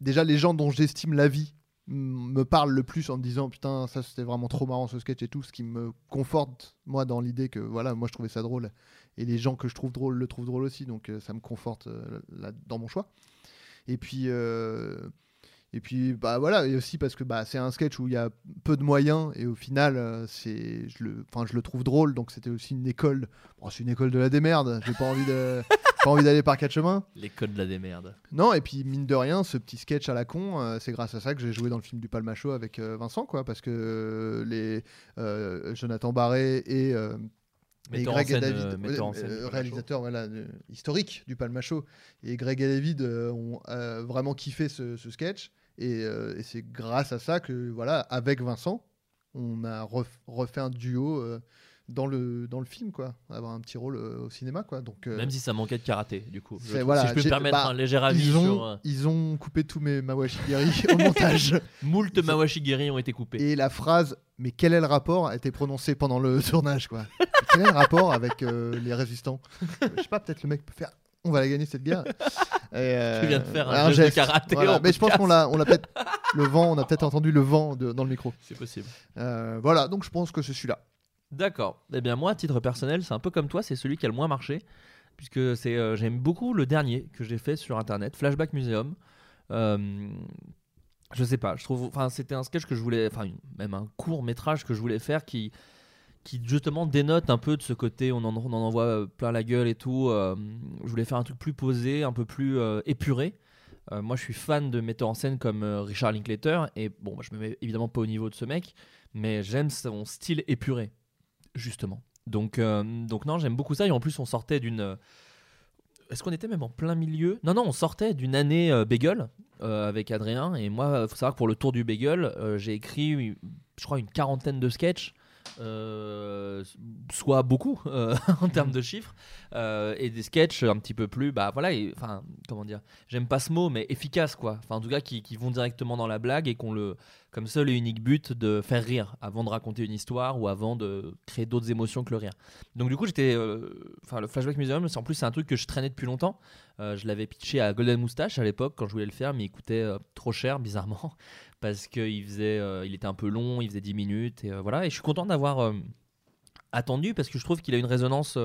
déjà les gens dont j'estime la vie me parlent le plus en me disant putain ça c'était vraiment trop marrant ce sketch et tout, ce qui me conforte moi dans l'idée que voilà moi je trouvais ça drôle et les gens que je trouve drôle le trouvent drôle aussi donc euh, ça me conforte euh, là, dans mon choix. Et puis euh, et puis bah voilà et aussi parce que bah c'est un sketch où il y a peu de moyens et au final euh, c'est je le enfin je le trouve drôle donc c'était aussi une école bon, c'est une école de la démerde j'ai pas envie de pas envie d'aller par quatre chemins Les codes de la démerde. non, et puis mine de rien, ce petit sketch à la con, euh, c'est grâce à ça que j'ai joué dans le film du Palmacho avec euh, Vincent, quoi, parce que les Jonathan Barré et, et en Greg et David, euh, en euh, scène Palmacho. réalisateurs voilà, euh, historiques du Palmacho, et Greg et David euh, ont euh, vraiment kiffé ce, ce sketch, et, euh, et c'est grâce à ça que, voilà, avec Vincent, on a ref- refait un duo. Dans le, dans le film, quoi, avoir un petit rôle euh, au cinéma, quoi. Donc, euh, Même si ça manquait de karaté, du coup. Je voilà, si je peux me permettre bah, un léger avis ils ont, sur. euh, ils ont coupé tous mes mawashigiri <laughs> au montage. <laughs> Moult Mawashigiri ont été coupés. Et la phrase mais quel est le rapport? a été prononcée pendant le <laughs> tournage quoi. Quel est le rapport avec les résistants? Je sais pas, peut-être le mec peut faire on va la gagner cette guerre. Tu viens de faire un geste de karaté voilà. Mais je pense qu'on l'a on l'a peut-être le vent, on a peut-être entendu le vent de- dans le micro. C'est possible. Voilà, donc je pense que c'est celui-là. D'accord. Eh bien, moi, à titre personnel, c'est un peu comme toi, c'est celui qui a le moins marché. Puisque c'est, euh, j'aime beaucoup le dernier que j'ai fait sur internet, Flashback Museum. Euh, je sais pas, je trouve. Enfin, c'était un sketch que je voulais. Enfin, même un court métrage que je voulais faire qui, qui justement dénote un peu de ce côté, on en, on en envoie euh, plein la gueule et tout. euh, je voulais faire un truc plus posé, un peu plus épuré. Moi, je suis fan de metteurs en scène comme Richard Linklater. Et bon, moi, je me mets évidemment pas au niveau de ce mec. mais j'aime son style épuré, justement. Donc, euh, donc non, j'aime beaucoup ça. Et en plus, on sortait d'une. euh, Est-ce qu'on était même en plein milieu? Non, non, on sortait d'une année euh, Bagel avec Adrien. Et moi, faut savoir que pour le tour du Bagel, j'ai écrit, je crois, une quarantaine de sketchs. Euh, soit beaucoup <laughs> euh, en termes de chiffres euh, et des sketchs un petit peu plus bah voilà enfin comment dire j'aime pas ce mot mais efficace quoi. Enfin en tout cas qui, qui vont directement dans la blague et qu'on le comme seul et unique but de faire rire avant de raconter une histoire ou avant de créer d'autres émotions que le rire. Donc du coup j'étais enfin le flashback museum c'est en plus c'est un truc que je traînais depuis longtemps. Je l'avais pitché à Golden Moustache à l'époque quand je voulais le faire mais il coûtait trop cher bizarrement parce qu'il faisait euh, il était un peu long il faisait 10 minutes et euh, voilà et je suis content d'avoir euh, attendu parce que je trouve qu'il a une résonance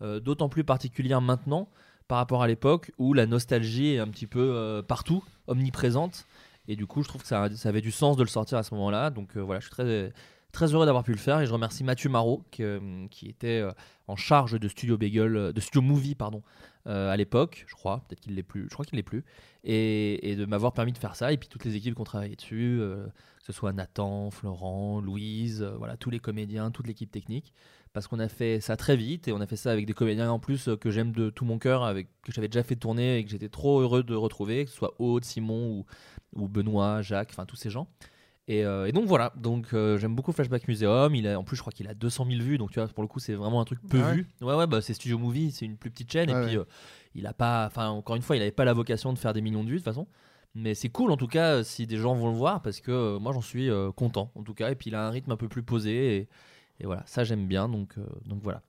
d'autant plus particulière maintenant par rapport à l'époque où la nostalgie est un petit peu partout, omniprésente. Et du coup, je trouve que ça, ça avait du sens de le sortir à ce moment-là. Donc voilà, je suis très, très heureux d'avoir pu le faire et je remercie Mathieu Marot qui, euh, était euh, en charge de Studio Bagel, euh, de Studio Movie pardon, à l'époque, je crois. Peut-être qu'il l'est plus. Je crois qu'il l'est plus. Et, de m'avoir permis de faire ça. Et puis toutes les équipes qui ont travaillé dessus, que ce soit Nathan, Florent, Louise, voilà, tous les comédiens, toute l'équipe technique parce qu'on a fait ça très vite et on a fait ça avec des comédiens en plus que j'aime de tout mon cœur, avec que j'avais déjà fait tourner et que j'étais trop heureux de retrouver, que ce soit Aude, Simon ou, ou Benoît, Jacques, enfin tous ces gens. Et, euh, et donc voilà, donc euh, j'aime beaucoup Flashback Museum. Il a, en plus, je crois qu'il a 200 000 vues, donc tu vois, pour le coup, c'est vraiment un truc peu Ah ouais vu. Ouais, ouais, bah, c'est Studio Movie, c'est une plus petite chaîne. Et puis, ouais. euh, il a pas, enfin, encore une fois, il n'avait pas la vocation de faire des millions de vues de toute façon. Mais c'est cool en tout cas si des gens vont le voir parce que moi j'en suis content en tout cas. Et puis il a un rythme un peu plus posé et, et voilà, ça j'aime bien. Donc, donc voilà.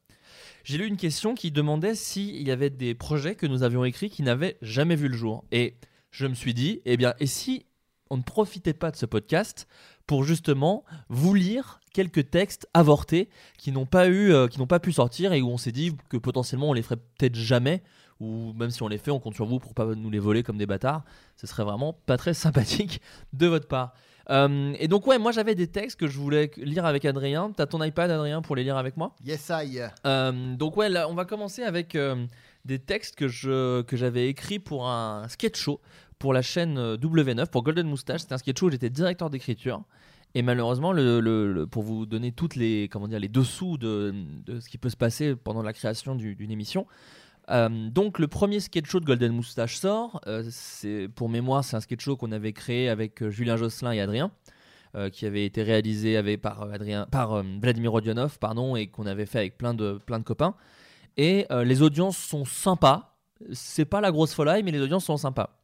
J'ai lu une question qui demandait s'il y avait des projets que nous avions écrits qui n'avaient jamais vu le jour. Et je me suis dit, eh bien, et si on ne profitait pas de ce podcast pour justement vous lire quelques textes avortés qui n'ont pas eu, euh, qui n'ont pas pu sortir et où on s'est dit que potentiellement on les ferait peut-être jamais ou même si on les fait, on compte sur vous pour pas nous les voler comme des bâtards. Ce serait vraiment pas très <laughs> sympathique de votre part. Euh, et donc ouais, moi j'avais des textes que je voulais lire avec Adrien. T'as ton iPad Adrien pour les lire avec moi? Yes, I. euh, donc ouais, là, on va commencer avec des textes que je que j'avais écrits pour un sketch show pour la chaîne euh, W9 pour Golden Moustache. C'était un sketch show où j'étais directeur d'écriture. Et malheureusement, pour vous donner toutes les comment dire les dessous de, ce qui peut se passer pendant la création du- d'une émission. euh, donc le premier sketch show de Golden Moustache sort. Euh, pour mémoire, c'est un sketch show qu'on avait créé avec Julien Josselin et Adrien qui avait été réalisé avec, par, Adrien, par Vladimir Rodionov pardon, et qu'on avait fait avec plein de, plein de copains. Et les audiences sont sympas. C'est pas la grosse folie, mais les audiences sont sympas.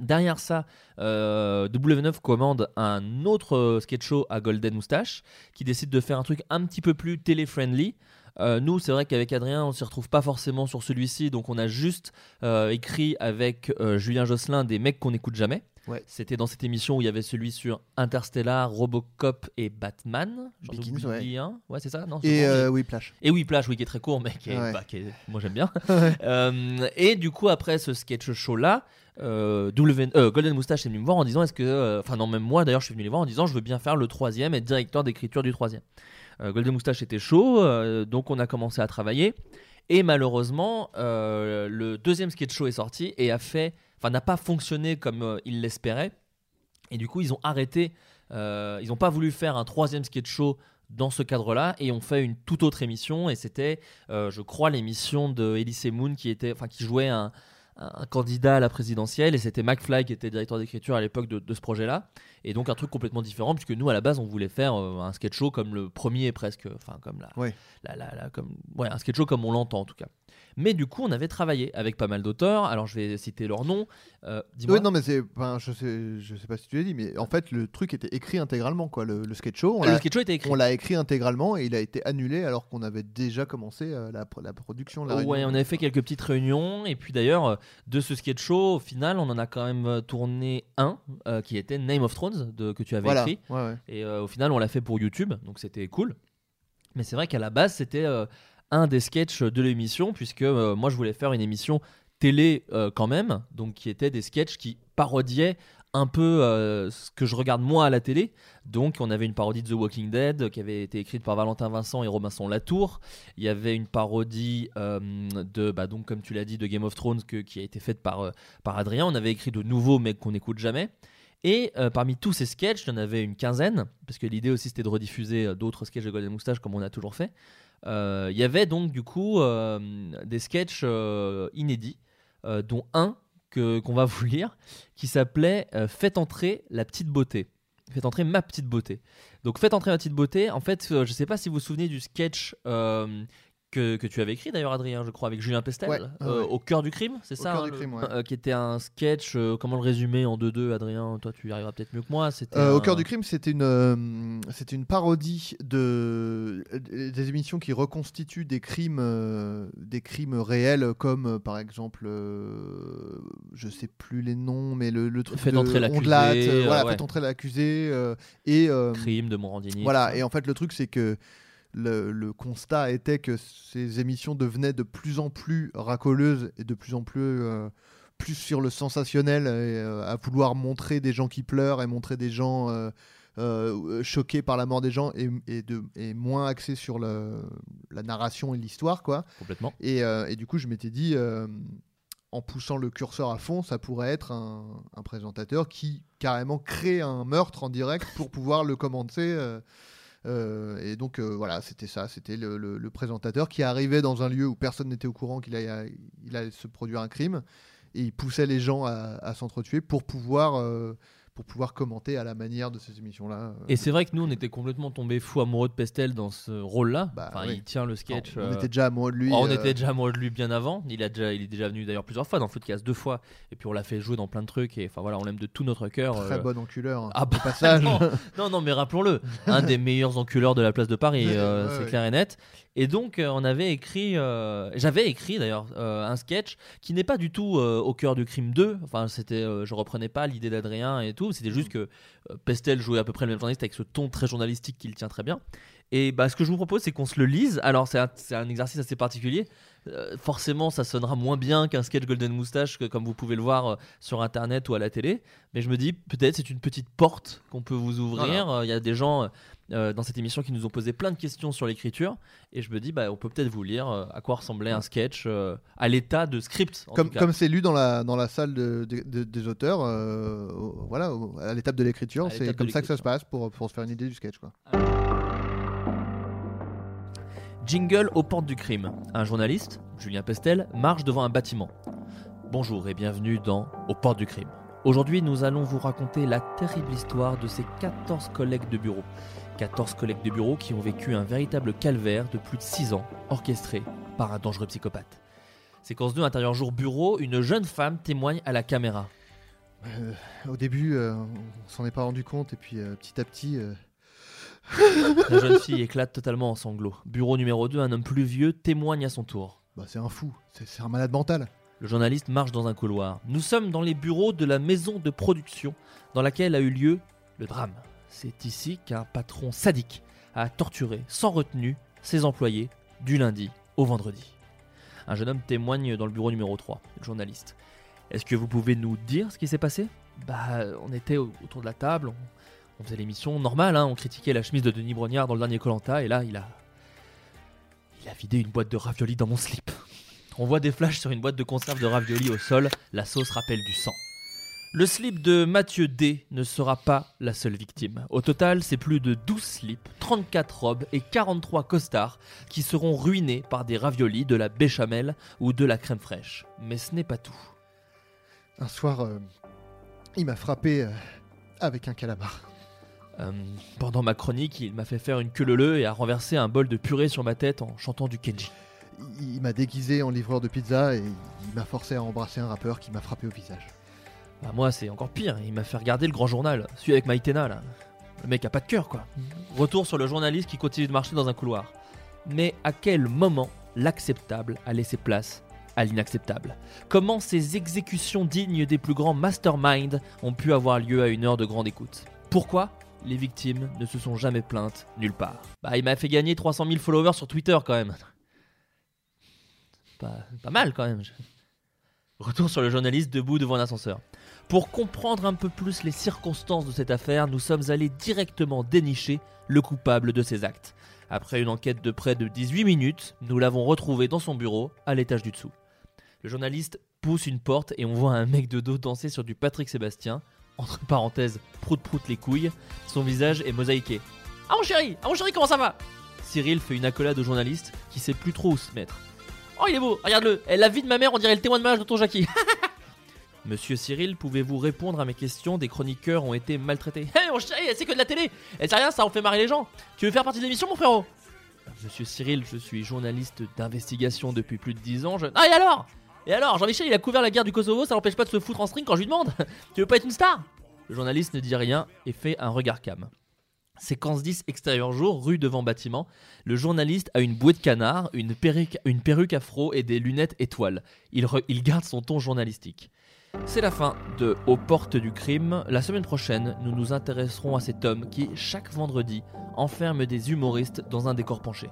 Derrière ça, euh, W9 commande un autre euh, sketch show à Golden Moustache qui décide de faire un truc un petit peu plus télé-friendly. Euh, nous, c'est vrai qu'avec Adrien, on s'y retrouve pas forcément sur celui-ci, donc on a juste euh, écrit avec euh, Julien Josselin des mecs qu'on n'écoute jamais. Ouais. C'était dans cette émission où il y avait celui sur Interstellar, Robocop et Batman. J'en Begins, oublie ouais. un. Ouais, c'est ça. Non, Et Whiplash. et oui, oui, qui est très court, mais qui est, Ouais. bah, qui est- moi j'aime bien. <laughs> Et du coup, après ce sketch show-là, euh, euh, Golden Moustache est venu me voir en disant est-ce que. euh, Enfin, non, même moi d'ailleurs, je suis venu les voir en disant je veux bien faire le troisième être directeur d'écriture du troisième. Golden Moustache était chaud, donc on a commencé à travailler. Et malheureusement, le deuxième sketch show est sorti et a fait. Enfin, n'a pas fonctionné comme ils l'espéraient. Et du coup, ils ont arrêté. ils n'ont pas voulu faire un troisième sketch show dans ce cadre-là et ont fait une toute autre émission. Et c'était, je crois, l'émission de Elise Moon qui, était, enfin, qui jouait un, un candidat à la présidentielle. Et c'était McFly qui était directeur d'écriture à l'époque de, de ce projet-là. Et donc un truc complètement différent, puisque nous, à la base, on voulait faire euh, un sketch show comme le premier presque. Enfin, comme la, Ouais. la- la- la- comme, ouais, un sketch show comme on l'entend en tout cas. Mais du coup, on avait travaillé avec pas mal d'auteurs. Alors, je vais citer leurs noms. Euh. Oui, non, mais c'est. je sais, je sais pas si tu l'as dit, mais en fait, le truc était écrit intégralement, quoi. Le, le sketch show, on le l'a- sketch show était écrit. on l'a écrit intégralement et il a été annulé alors qu'on avait déjà commencé euh, la, la production. La Ouais, on avait fait quelques petites réunions et puis d'ailleurs euh, de ce sketch show, au final, on en a quand même euh, tourné un euh, qui était Name of Thrones de, que tu avais Voilà. écrit Ouais, ouais. et au final on l'a fait pour YouTube donc c'était cool. Mais c'est vrai qu'à la base c'était euh, un des sketchs de l'émission puisque euh, moi je voulais faire une émission télé euh, quand même donc qui était des sketchs qui parodiaient un peu euh, ce que je regarde moi à la télé. Donc on avait une parodie de The Walking Dead qui avait été écrite par Valentin Vincent et Robinson Latour. Il y avait une parodie de, bah, donc comme tu l'as dit, de Game of Thrones que- qui a été faite par, par Adrien. On avait écrit de nouveaux mecs qu'on n'écoute jamais. Et parmi tous ces sketchs, il y en avait une quinzaine, parce que l'idée aussi c'était de rediffuser d'autres sketchs de Golden Moustache comme on a toujours fait. Euh, Il y avait donc du coup euh, des sketchs euh, inédits, dont un qu'on va <laughs> vous lire, qui s'appelait Faites entrer la petite beauté. Faites entrer ma petite beauté. Donc Faites entrer ma petite beauté, en fait, je sais pas si vous vous souvenez du sketch que, que tu avais écrit d'ailleurs, Adrien, je crois, avec Julien Pestel, Ouais, euh, ouais. au cœur du crime, c'est Au ça cœur hein, du crime, ouais. euh, Qui était un sketch, euh, comment le résumer en 2-2, Adrien Toi, tu y arriveras peut-être mieux que moi. Un- Au cœur du crime, c'était une, c'était une parodie de des émissions qui reconstituent des crimes, des crimes réels, comme par exemple, je sais plus les noms, mais le, le truc Faites de entrer l'accusé, voilà, faites entrer l'accusé et Crime de Morandini. voilà. Et en fait, le truc, c'est que le, le constat était que ces émissions devenaient de plus en plus racoleuses et de plus en plus euh, plus sur le sensationnel, et, euh, à vouloir montrer des gens qui pleurent et montrer des gens euh, choqués par la mort des gens et, et de, et moins axés sur le, la narration et l'histoire, quoi. Complètement. Et, et du coup, je m'étais dit, en poussant le curseur à fond, ça pourrait être un, un présentateur qui carrément crée un meurtre en direct pour pouvoir le commenter. Euh, et donc euh, voilà, c'était ça, c'était le, présentateur qui arrivait dans un lieu où personne n'était au courant qu'il allait, se produire un crime, et il poussait les gens à, à s'entretuer pour pouvoir, euh, pour pouvoir commenter à la manière de ces émissions-là. euh. Et c'est vrai que nous, on était complètement tombés fous amoureux de Pestel dans ce rôle-là. Bah, enfin, oui. il tient le sketch. on euh, était déjà amoureux de lui. Oh, on euh, était déjà amoureux de lui bien avant. Il, a déjà, il est déjà venu d'ailleurs plusieurs fois dans Floodcast, deux fois. Et puis on l'a fait jouer dans plein de trucs. Et enfin voilà, on l'aime de tout notre cœur. Très bon enculeur. Ah au bah, passage. <laughs> non, non, mais rappelons-le, un des <laughs> meilleurs enculeurs de la place de Paris, c'est clair et net. Et donc, euh, on avait écrit, euh, j'avais écrit d'ailleurs euh, un sketch qui n'est pas du tout au cœur du crime 2. Enfin, c'était, je reprenais pas l'idée d'Adrien et tout. C'était juste que euh, Pestel jouait à peu près le même journaliste avec ce ton très journalistique qu'il tient très bien. Et bah, ce que je vous propose, c'est qu'on se le lise. Alors, c'est un, exercice assez particulier. Forcément, ça sonnera moins bien qu'un sketch Golden Moustache, que, comme vous pouvez le voir sur Internet ou à la télé. Mais je me dis, peut-être c'est une petite porte qu'on peut vous ouvrir. Il y a des gens euh, dans cette émission qui nous ont posé plein de questions sur l'écriture. Et je me dis, bah, on peut peut-être vous lire euh, à quoi ressemblait un sketch euh, à l'état de script. en comme tout cas. comme c'est lu dans la, dans la salle de- de- de- des auteurs, au- voilà, à l'étape de l'écriture, c'est comme ça que ça se passe pour, pour se faire une idée du sketch. Quoi. Jingle aux portes du crime. Un journaliste, Julien Pestel, marche devant un bâtiment. Bonjour et bienvenue dans Aux portes du crime. Aujourd'hui, nous allons vous raconter la terrible histoire de ces 14 collègues de bureau. 14 collègues de bureau qui ont vécu un véritable calvaire de plus de 6 ans, orchestré par un dangereux psychopathe. Séquence 2, intérieur jour bureau, une jeune femme témoigne à la caméra. Euh, au début, euh, on s'en est pas rendu compte, et puis euh, petit à petit, euh, <laughs> La jeune fille éclate totalement en sanglots. Bureau numéro 2, un homme plus vieux témoigne à son tour. bah, c'est un fou, c'est c'est un malade mental. Le journaliste marche dans un couloir. Nous sommes dans les bureaux de la maison de production dans laquelle a eu lieu le drame. C'est ici qu'un patron sadique a torturé sans retenue ses employés du lundi au vendredi. Un jeune homme témoigne dans le bureau numéro 3, le journaliste. Est-ce que vous pouvez nous dire ce qui s'est passé? Bah, on était au- autour de la table, on, faisait l'émission normale, hein, on critiquait la chemise de Denis Brognard dans le dernier Colanta, et là, il a. Il a vidé une boîte de raviolis dans mon slip. On voit des flashs sur une boîte de conserve de raviolis au sol, la sauce rappelle du sang. Le slip de Mathieu D ne sera pas la seule victime. Au total, c'est plus de 12 slips, 34 robes et 43 costards qui seront ruinés par des raviolis, de la béchamel ou de la crème fraîche. Mais ce n'est pas tout. Un soir, euh, il m'a frappé euh, avec un calamar. Euh, pendant ma chronique, il m'a fait faire une queue leu et a renversé un bol de purée sur ma tête en chantant du Kenji. Il, il m'a déguisé en livreur de pizza et il m'a forcé à embrasser un rappeur qui m'a frappé au visage. Bah, moi, c'est encore pire. Il m'a fait regarder le grand journal, celui avec Maïtena, là. Le mec a pas de cœur, quoi. Retour sur le journaliste qui continue de marcher dans un couloir. Mais à quel moment l'acceptable a laissé place à l'inacceptable? Comment ces exécutions dignes des plus grands masterminds ont pu avoir lieu à une heure de grande écoute? Pourquoi les victimes ne se sont jamais plaintes nulle part? Bah, il m'a fait gagner 300 000 followers sur Twitter, quand même. Pas, pas mal, quand même. Retour sur le journaliste debout devant un ascenseur. Pour comprendre un peu plus les circonstances de cette affaire, nous sommes allés directement dénicher le coupable de ces actes. Après une enquête de près de 18 minutes, nous l'avons retrouvé dans son bureau, à l'étage du dessous. Le journaliste pousse une porte et on voit un mec de dos danser sur du Patrick Sébastien. entre parenthèses, prout prout les couilles, son visage est mosaïqué. Ah mon chéri, ah mon chéri, comment ça va? Cyril fait une accolade au journaliste qui sait plus trop où se mettre. Oh il est beau, regarde-le, la vie de ma mère on dirait le témoin de mariage de ton Jackie. <laughs> Monsieur Cyril, pouvez-vous répondre à mes questions? Des chroniqueurs ont été maltraités. Hé mon chéri, c'est que de la télé Elle sait rien, ça en fait marrer les gens. Tu veux faire partie de l'émission mon frérot? Monsieur Cyril, je suis journaliste d'investigation depuis plus de 10 ans. Ah et alors? Et alors Jean-Michel il a couvert la guerre du Kosovo, ça l'empêche pas de se foutre en string quand je lui demande <laughs> Tu veux pas être une star? Le journaliste ne dit rien et fait un regard cam. Séquence 10 extérieur jour, rue devant bâtiment. Le journaliste a une bouée de canard, une perruque, une perruque afro et des lunettes étoiles. Il garde son ton journalistique. C'est la fin de Aux portes du crime. La semaine prochaine, nous nous intéresserons à cet homme qui, chaque vendredi, enferme des humoristes dans un décor penché.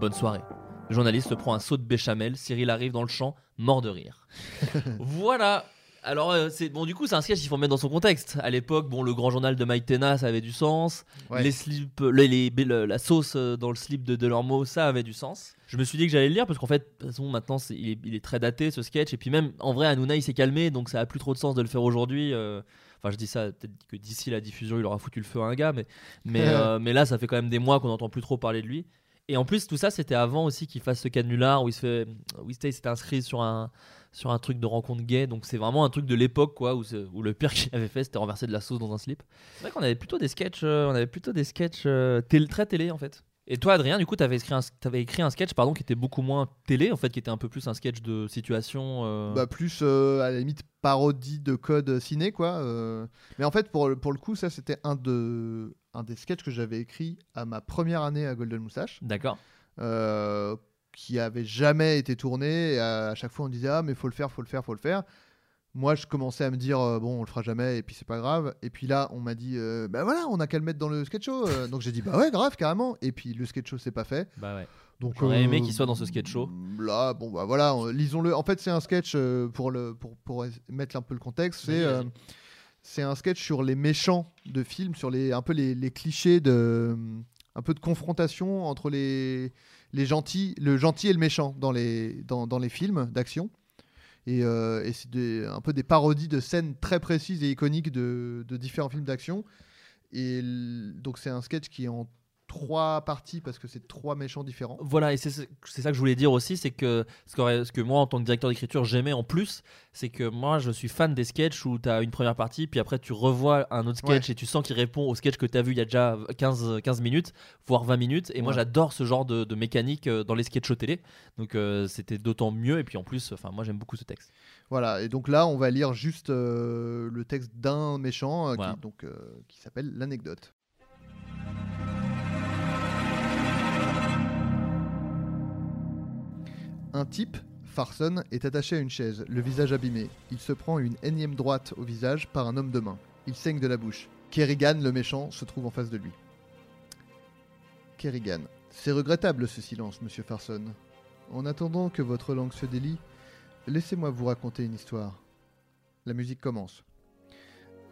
Bonne soirée. Le journaliste prend un saut de béchamel, Cyril arrive dans le champ, mort de rire. <laughs> voilà. Alors, euh, c'est bon, du coup, c'est un sketch qu'il faut mettre dans son contexte. À l'époque, bon, le grand journal de Mike Tena, ça avait du sens. Ouais. Les slips, les, les- le- la sauce euh, dans le slip de Delormeau, ça avait du sens. Je me suis dit que j'allais le lire parce qu'en fait, de toute façon, maintenant, c'est- il, est, il est très daté ce sketch. Et puis, même en vrai, Hanouna, il s'est calmé, donc ça a plus trop de sens de le faire aujourd'hui. euh. Enfin, je dis ça, peut-être que d'ici la diffusion, il aura foutu le feu à un gars, mais, mais, <laughs> euh, mais là, ça fait quand même des mois qu'on n'entend plus trop parler de lui. Et en plus, tout ça, c'était avant aussi qu'il fasse ce canular où il se fait. Où il s'était inscrit sur un, sur un truc de rencontre gay. Donc, c'est vraiment un truc de l'époque, quoi, où, le pire qu'il avait fait, c'était renverser de la sauce dans un slip. C'est vrai qu'on avait plutôt des sketchs, euh, on avait plutôt des sketchs euh, très télé, en fait. Et toi, Adrien, du coup, t'avais écrit un, t'avais écrit un sketch, pardon, qui était beaucoup moins télé, en fait, qui était un peu plus un sketch de situation. euh, Bah, plus à la limite parodie de code ciné quoi. Mais en fait pour, le- pour le coup ça c'était un, de, un des sketchs que j'avais écrit à ma première année à Golden Moustache. D'accord. Qui avait jamais été tourné. Et à, à chaque fois, on disait ah mais faut le faire, faut le faire, faut le faire. Moi, je commençais à me dire euh, bon, on le fera jamais et puis c'est pas grave. Et puis là, on m'a dit euh, bah voilà, on a qu'à le mettre dans le sketch show. Euh, donc j'ai dit bah ouais, grave, carrément. Et puis le sketch show c'est pas fait. Bah ouais. Donc J'aurais aimé qu'il soit dans ce sketch show. Là, bon bah voilà, lisons-le. En fait, c'est un sketch pour le pour, pour mettre un peu le contexte. C'est c'est un sketch sur les méchants de films, sur les un peu les, les clichés de un peu de confrontation entre les les gentils, le gentil et le méchant dans les dans, dans les films d'action. Et, euh, c'est un peu des parodies de scènes très précises et iconiques de, de différents films d'action. Et donc c'est un sketch qui est en trois parties parce que c'est trois méchants différents. Voilà, et c'est ce- c'est ça que je voulais dire aussi, c'est que ce, qu'aurait- ce que moi, en tant que directeur d'écriture, j'aimais en plus, c'est que moi, je suis fan des sketchs où tu as une première partie, puis après, tu revois un autre sketch et tu sens qu'il répond au sketch que tu as vu il y a déjà 15, 15 minutes, voire 20 minutes. Et moi, j'adore ce genre de, de mécanique euh, dans les sketchs télé. Donc, euh, c'était d'autant mieux. Et puis, en plus, enfin, moi, j'aime beaucoup ce texte. Voilà, et donc là, on va lire juste euh, le texte d'un méchant euh, Voilà. qui, donc, qui s'appelle l'anecdote. Un type, Farson, est attaché à une chaise, le visage abîmé. Il se prend une énième droite au visage par un homme de main. Il saigne de la bouche. Kerrigan, le méchant, se trouve en face de lui. Kerrigan. C'est regrettable ce silence, monsieur Farson. En attendant que votre langue se délie, Laissez-moi vous raconter une histoire. La musique commence.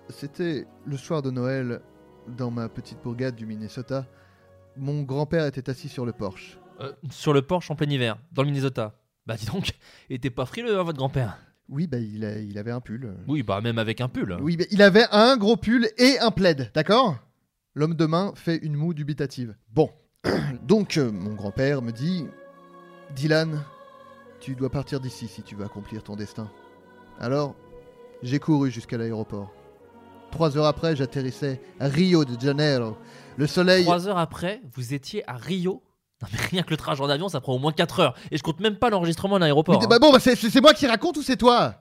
C'était le soir de Noël, dans ma petite bourgade du Minnesota. Mon grand-père était assis sur le porche. Euh, sur le porche en plein hiver, dans le Minnesota. Bah, dis donc, <laughs> était pas frileux, hein, votre grand-père Oui, bah, il, a- il avait un pull. Oui, bah, même avec un pull. Oui, mais il avait un gros pull et un plaid, d'accord? L'homme de main fait une moue dubitative. Bon, <clears throat> donc euh, mon grand-père me dit Dylan, tu dois partir d'ici si tu veux accomplir ton destin. Alors, j'ai couru jusqu'à l'aéroport. Trois heures après, j'atterrissais à Rio de Janeiro. Le soleil. Trois heures après, vous étiez à Rio? Non mais rien que le trajet en avion, ça prend au moins 4 heures. Et je compte même pas l'enregistrement à l'aéroport. Mais hein. bah bon, bah c'est moi qui raconte ou c'est toi?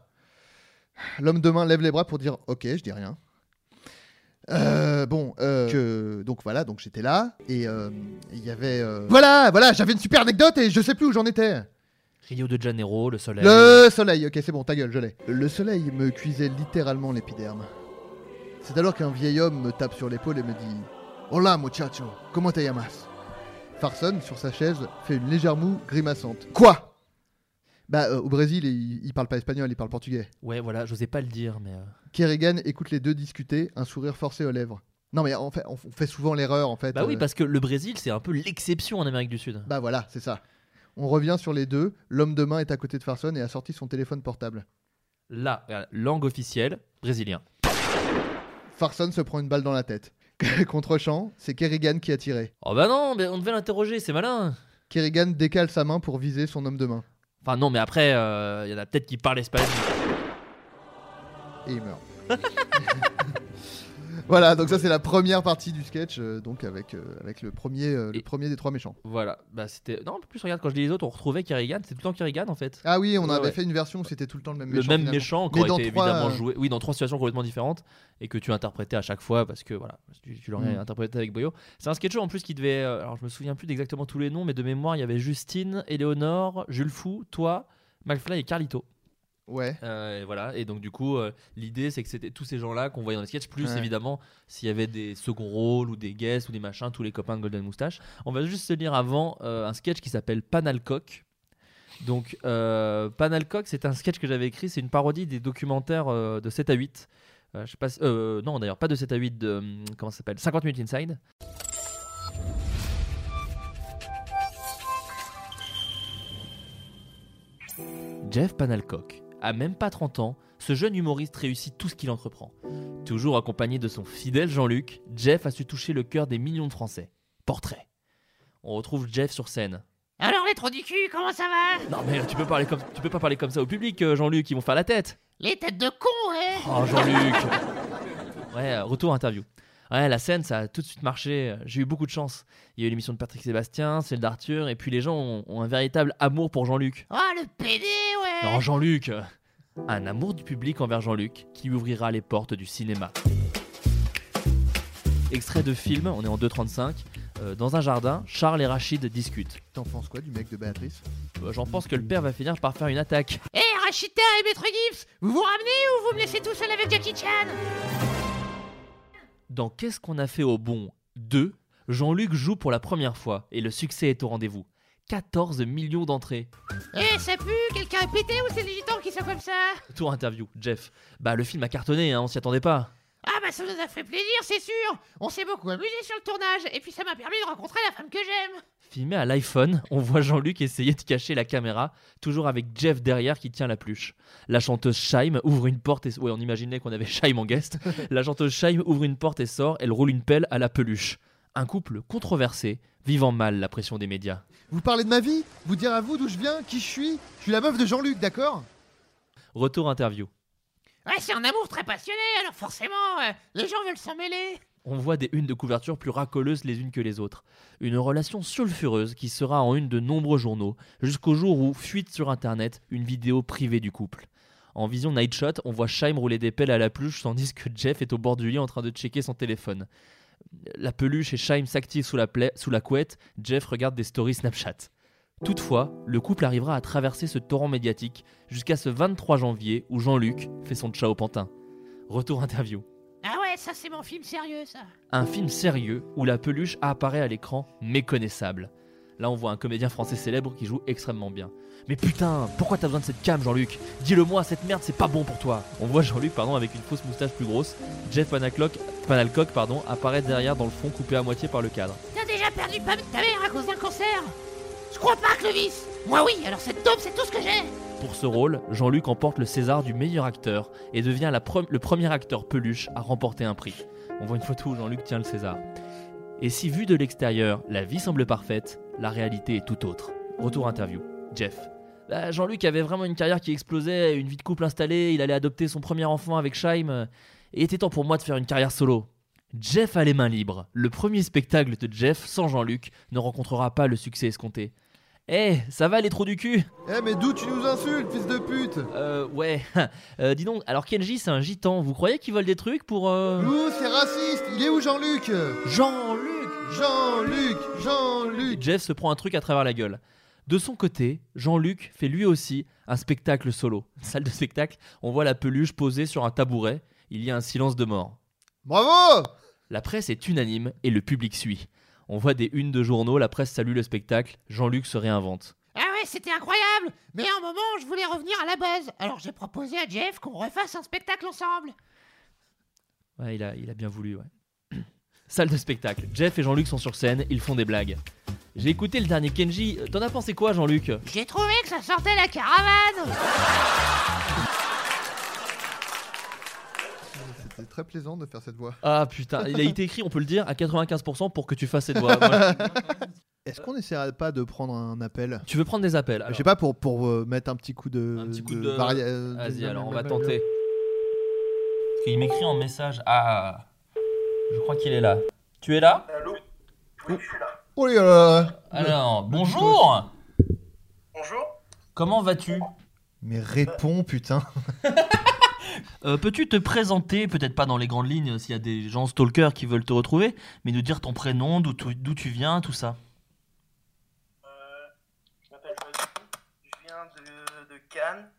L'homme de main lève les bras pour dire Ok, je dis rien. Euh, bon, euh, que- donc voilà, donc j'étais là et euh, il y avait. euh, Voilà, voilà, j'avais une super anecdote et je sais plus où j'en étais. Rio de Janeiro, le soleil. Le soleil, ok, c'est bon, ta gueule, je l'ai. Le soleil me cuisait littéralement l'épiderme. C'est alors qu'un vieil homme me tape sur l'épaule et me dit Hola muchacho, comment te llamas? Farson, sur sa chaise, fait une légère moue grimaçante. Quoi? Bah, euh, au Brésil, il, il parle pas espagnol, il parle portugais. Ouais, voilà, j'osais pas le dire, mais. euh, Kerrigan écoute les deux discuter, un sourire forcé aux lèvres. Non, mais en fait, on on fait souvent l'erreur, en fait. Bah oui, euh, parce que le Brésil, c'est un peu l'exception en Amérique du Sud. Bah voilà, c'est ça. On revient sur les deux. L'homme de main est à côté de Farson et a sorti son téléphone portable. Là, regarde, langue officielle, brésilien. Farson se prend une balle dans la tête. <laughs> Contre-champ, c'est Kerrigan qui a tiré. Oh bah non, mais on devait l'interroger, c'est malin. Kerrigan décale sa main pour viser son homme de main. Enfin non, mais après, euh, il y en a peut-être qui parlent espagnol. Et il meurt. <laughs> voilà, donc ça c'est la première partie du sketch, euh, donc avec, euh, avec le, premier, euh, le Et- premier des trois méchants. Voilà, bah c'était. Non, en plus, regarde, quand je lis les autres, on retrouvait Kerrigan, c'était tout le temps Kerrigan en fait. Ah oui, on Ouais, avait ouais. fait une version où c'était tout le temps le même le méchant. même finalement. méchant qui Mais aurait dans été trois, évidemment euh, joué. Oui, dans trois situations complètement différentes et que tu interprétais à chaque fois parce que voilà, tu, tu l'aurais Mm. interprété avec Boyo. C'est un sketch show en plus qui devait. euh, alors je me souviens plus d'exactement tous les noms, mais de mémoire, il y avait Justine, Éléonore, Jules Fou, toi, McFly et Carlito. Ouais. Euh, et voilà, et donc du coup, euh, l'idée c'est que c'était tous ces gens-là qu'on voyait dans les sketchs, plus Ouais. évidemment s'il y avait des seconds rôles ou des guests ou des machins, tous les copains de Golden Moustache. On va juste se lire avant euh, un sketch qui s'appelle Panalcock. Donc, Panalcock, c'est un sketch que j'avais écrit, c'est une parodie des documentaires de 7 à 8. Euh, je sais pas si- non, d'ailleurs, pas de 7 à 8, de. hum, comment ça s'appelle? 50 minutes inside. Jeff Panalcock. À même pas 30 ans, ce jeune humoriste réussit tout ce qu'il entreprend. Toujours accompagné de son fidèle Jean-Luc, Jeff a su toucher le cœur des millions de Français. Portrait. On retrouve Jeff sur scène. Alors les trous du cul, comment ça va? Non mais tu peux, parler comme, tu peux pas parler comme ça au public, euh, Jean-Luc, ils vont faire la tête. Les têtes de con, hein? Oh Jean-Luc Ouais, euh, retour interview. Ouais, la scène, ça a tout de suite marché. J'ai eu beaucoup de chance. Il y a eu l'émission de Patrick Sébastien, celle d'Arthur, et puis les gens ont, ont un véritable amour pour Jean-Luc. Oh le PD, ouais Non, Jean-Luc Un amour du public envers Jean-Luc qui lui ouvrira les portes du cinéma. Extrait de film, on est en 2.35. euh, dans un jardin, Charles et Rachid discutent. T'en penses quoi du mec de Béatrice? Euh, J'en pense que le père va finir par faire une attaque. Eh Rachita et Maître Gibbs, vous vous ramenez ou vous me laissez tout seul avec Jackie Chan? Dans Qu'est-ce qu'on a fait au bon 2, Jean-Luc joue pour la première fois et le succès est au rendez-vous. 14 millions d'entrées. Eh ça pue, quelqu'un est pété ou c'est les gitans qui sont comme ça? Tour interview, Jeff. Bah le film a cartonné, hein, on s'y attendait pas. Ah bah ça nous a fait plaisir, c'est sûr On s'est beaucoup amusé sur le tournage, et puis ça m'a permis de rencontrer la femme que j'aime Filmé à l'iPhone, on voit Jean-Luc essayer de cacher la caméra, toujours avec Jeff derrière qui tient la pluche. La chanteuse Shaim ouvre une porte et... Ouais, on imaginait qu'on avait Shaim en guest. <laughs> la chanteuse Shaim ouvre une porte et sort, elle roule une pelle à la peluche. Un couple controversé, vivant mal la pression des médias. Vous parlez de ma vie? Vous dire à vous d'où je viens, qui je suis? Je suis la meuf de Jean-Luc, d'accord? Retour interview. C'est un amour très passionné, alors forcément, euh, les gens veulent s'en mêler On voit des unes de couverture plus racoleuses les unes que les autres. Une relation sulfureuse qui sera en une de nombreux journaux, jusqu'au jour où fuite sur internet une vidéo privée du couple. En vision night shot, on voit Shaim rouler des pelles à la peluche tandis que Jeff est au bord du lit en train de checker son téléphone. La peluche et Shaim s'activent sous la couette, Jeff regarde des stories Snapchat. Toutefois, le couple arrivera à traverser ce torrent médiatique jusqu'à ce 23 janvier où Jean-Luc fait son chat au pantin. Retour interview. Ah ouais, ça c'est mon film sérieux, ça Un film sérieux où la peluche apparaît à l'écran méconnaissable. Là, on voit un comédien français célèbre qui joue extrêmement bien. Mais putain, pourquoi t'as besoin de cette cam, Jean-Luc? Dis-le-moi, cette merde, c'est pas bon pour toi. On voit Jean-Luc, pardon, avec une fausse moustache plus grosse. Jeff Panaclock, Panalcock, pardon, apparaît derrière dans le fond, coupé à moitié par le cadre. T'as déjà perdu pas ta mère à cause d'un cancer? Je crois pas, Clovis Moi oui, alors cette dope, c'est tout ce que j'ai Pour ce rôle, Jean-Luc emporte le César du meilleur acteur et devient le premier acteur peluche à remporter un prix. On voit une photo où Jean-Luc tient le César. Et si vu de l'extérieur, la vie semble parfaite, la réalité est tout autre. Retour interview. Jeff. Bah, Jean-Luc avait vraiment une carrière qui explosait, une vie de couple installée, il allait adopter son premier enfant avec Shaim, euh, et il était temps pour moi de faire une carrière solo. Jeff a les mains libres. Le premier spectacle de Jeff sans Jean-Luc ne rencontrera pas le succès escompté. Eh, ça va les trous du cul? Eh mais d'où tu nous insultes, fils de pute? Euh, ouais. <laughs> Euh, dis donc, alors Kenji, c'est un gitan. Vous croyez qu'il vole des trucs pour. Euh... Ouh, c'est raciste Il est où Jean-Luc? Jean-Luc? Jean-Luc Jean-Luc Jeff se prend un truc à travers la gueule. De son côté, Jean-Luc fait lui aussi un spectacle solo. <laughs> Salle de spectacle, on voit la peluche posée sur un tabouret. Il y a un silence de mort. Bravo La presse est unanime et le public suit. On voit des unes de journaux, la presse salue le spectacle, Jean-Luc se réinvente. Ah ouais, c'était incroyable Mais à un moment, je voulais revenir à la base, alors j'ai proposé à Jeff qu'on refasse un spectacle ensemble Ouais, il a, il a bien voulu, ouais. <clears throat> Salle de spectacle. Jeff et Jean-Luc sont sur scène, ils font des blagues. J'ai écouté le dernier Kenji. T'en as pensé quoi, Jean-Luc? J'ai trouvé que ça sortait la caravane C'est très plaisant de faire cette voix. Ah putain, il a été écrit, on peut le dire, à 95% pour que tu fasses cette voix. <laughs> Moi, Est-ce qu'on essaiera pas de prendre un appel? Tu veux prendre des appels Je sais pas pour pour euh, mettre un petit coup de. Un petit coup de- varia- euh, Vas-y, de- alors on va tenter. Il m'écrit en message. Ah, je crois qu'il est là. Tu es là? Allô? Oui, je suis là. Oh là là. Alors, bonjour Bonjour. Comment vas-tu? Mais réponds putain. <laughs> Euh, Peux-tu te présenter, peut-être pas dans les grandes lignes, s'il y a des gens stalkers qui veulent te retrouver, mais nous dire ton prénom, d'où tu, viens, tout ça? Euh, je m'appelle. Je viens de, de Cannes.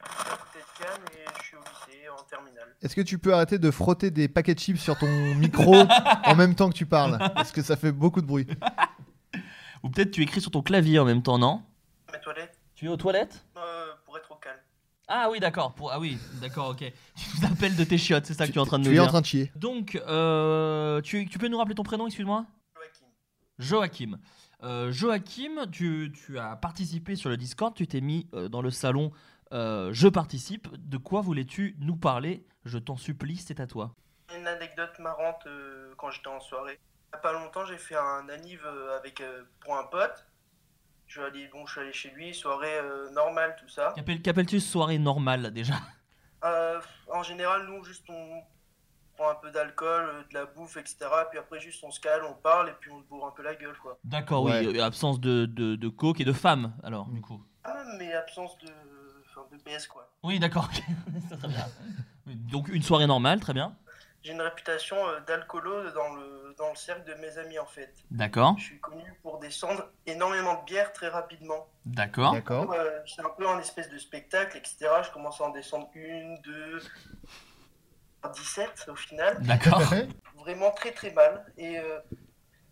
Je suis à côté de Cannes et je suis au lycée en terminale. Est-ce que tu peux arrêter de frotter des paquets de chips sur ton micro <laughs> en même temps que tu parles? Parce que ça fait beaucoup de bruit. Ou peut-être tu écris sur ton clavier en même temps, non? Mes toilettes Tu es aux toilettes? Euh, Pour être au calme. Ah oui, d'accord. Pour... Ah oui, d'accord, ok. <laughs> Tu nous appelles de tes chiottes, c'est ça que tu es en train de Tu nous es dire. en train de chier. Donc, euh, tu, tu peux nous rappeler ton prénom, excuse-moi? Joachim. Joachim. Euh, Joachim, tu, tu as participé sur le Discord, tu t'es mis euh, dans le salon euh, Je participe. De quoi voulais-tu nous parler? Je t'en supplie, c'est à toi. Une anecdote marrante euh, quand j'étais en soirée. Il y a pas longtemps, j'ai fait un anniv avec, euh, pour un pote. Je suis allé, bon, je suis allé chez lui, soirée euh, normale, tout ça. Qu'appelles- Qu'appelles-tu soirée normale déjà? Euh, en général, nous, juste on prend un peu d'alcool, euh, de la bouffe, etc. Puis après, juste on se cale, on parle et puis on se bourre un peu la gueule, quoi. D'accord, Ouais. oui, absence de, de, de coke et de femmes, alors, du coup. Ah, mais absence de, enfin, de baisse, quoi. Oui, d'accord, <laughs> très bien. Donc, une soirée normale, très bien. J'ai une réputation euh, d'alcoolo dans le, dans le cercle de mes amis, en fait. D'accord, Je suis connu pour descendre énormément de bière très rapidement. d'accord. D'accord. Euh, c'est un peu un espèce de spectacle, etc. Je commence à en descendre une, deux, 17 au final. D'accord. Vraiment très très mal. Et euh,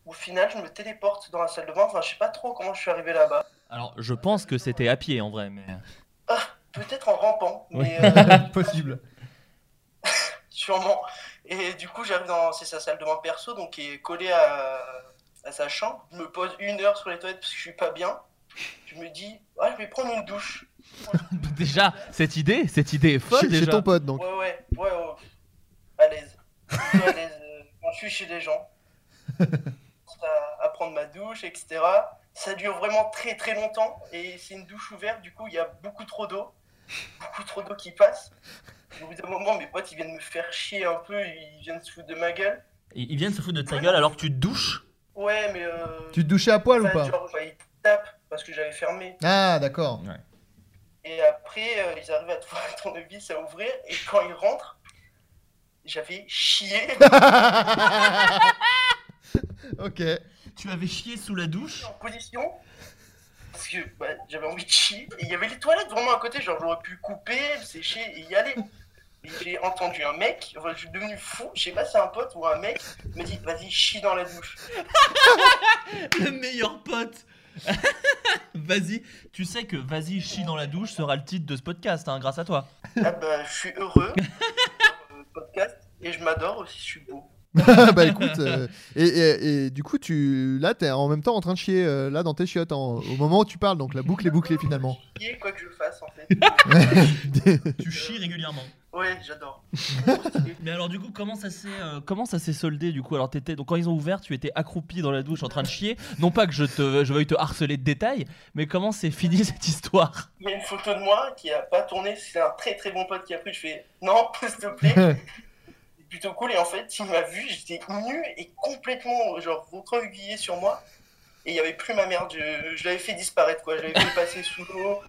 au final, je me téléporte dans la salle de bain. Enfin, je sais pas trop comment je suis arrivé là-bas. Alors, je pense que c'était à pied en vrai, mais. Ah, peut-être en rampant, Oui. mais euh, <laughs> Possible. <laughs> sûrement. Et du coup, j'arrive dans c'est sa salle de bain perso, donc qui est collée à, à sa chambre. Je me pose une heure sur les toilettes parce que je suis pas bien. Je me dis, ah, je vais prendre une douche. <laughs> déjà, cette idée, cette idée est folle Chez, chez déjà. ton pote donc. Ouais, ouais, ouais, ouais. À l'aise. À l'aise. euh, Quand je suis chez des gens. <laughs> à, à prendre ma douche, etc. Ça dure vraiment très très longtemps. Et c'est une douche ouverte, du coup, il y a beaucoup trop d'eau. Beaucoup trop d'eau qui passe. Au bout d'un moment, mes potes, ils viennent me faire chier un peu. Ils viennent se foutre de ma gueule. Ils ils viennent se foutre de ta gueule alors que tu te douches Ouais, mais. Euh, Tu te douchais à poil ou pas genre, bah, ils tapent parce que j'avais fermé. Ah d'accord. Et après, euh, ils arrivent à trouver <laughs> un tournevis à ouvrir. Et quand ils rentrent, j'avais chié. <laughs> ok. Tu avais chié sous la douche en position parce que bah, j'avais envie de chier et il y avait les toilettes vraiment à côté genre j'aurais pu couper sécher et y aller j'ai entendu un mec je suis devenu fou je sais pas si c'est un pote ou un mec me dit vas-y chie dans la douche <laughs> Le meilleur pote <laughs> Vas-y, tu sais que Vas-y, chie dans la douche sera le titre de ce podcast, hein, grâce à toi. ah bah je suis heureux <laughs> euh, podcast et je m'adore aussi je suis beau bah écoute, euh, et, et- et du coup, tu là, t'es en même temps en train de chier euh, là dans tes chiottes en- au moment où tu parles, donc la boucle est bouclée finalement. chier quoi que je fasse en fait Tu chies régulièrement. Ouais j'adore. <laughs> Mais alors du coup, comment ça s'est euh, comment ça s'est soldé du coup? Alors t'étais donc quand ils ont ouvert, tu étais accroupi dans la douche en train de chier. Non pas que je te je veuille te harceler de détails, mais comment s'est finie <laughs> cette histoire? Il y a une photo de moi qui a pas tourné. C'est un très très bon pote qui a pris. Je fais non <laughs> s'il te plaît. C'est plutôt cool. Et en fait il m'a vu. J'étais nu et complètement genre recroquevillé sur moi et il y avait plus ma merde je, je l'avais fait disparaître quoi. Je l'avais fait passer sous l'eau.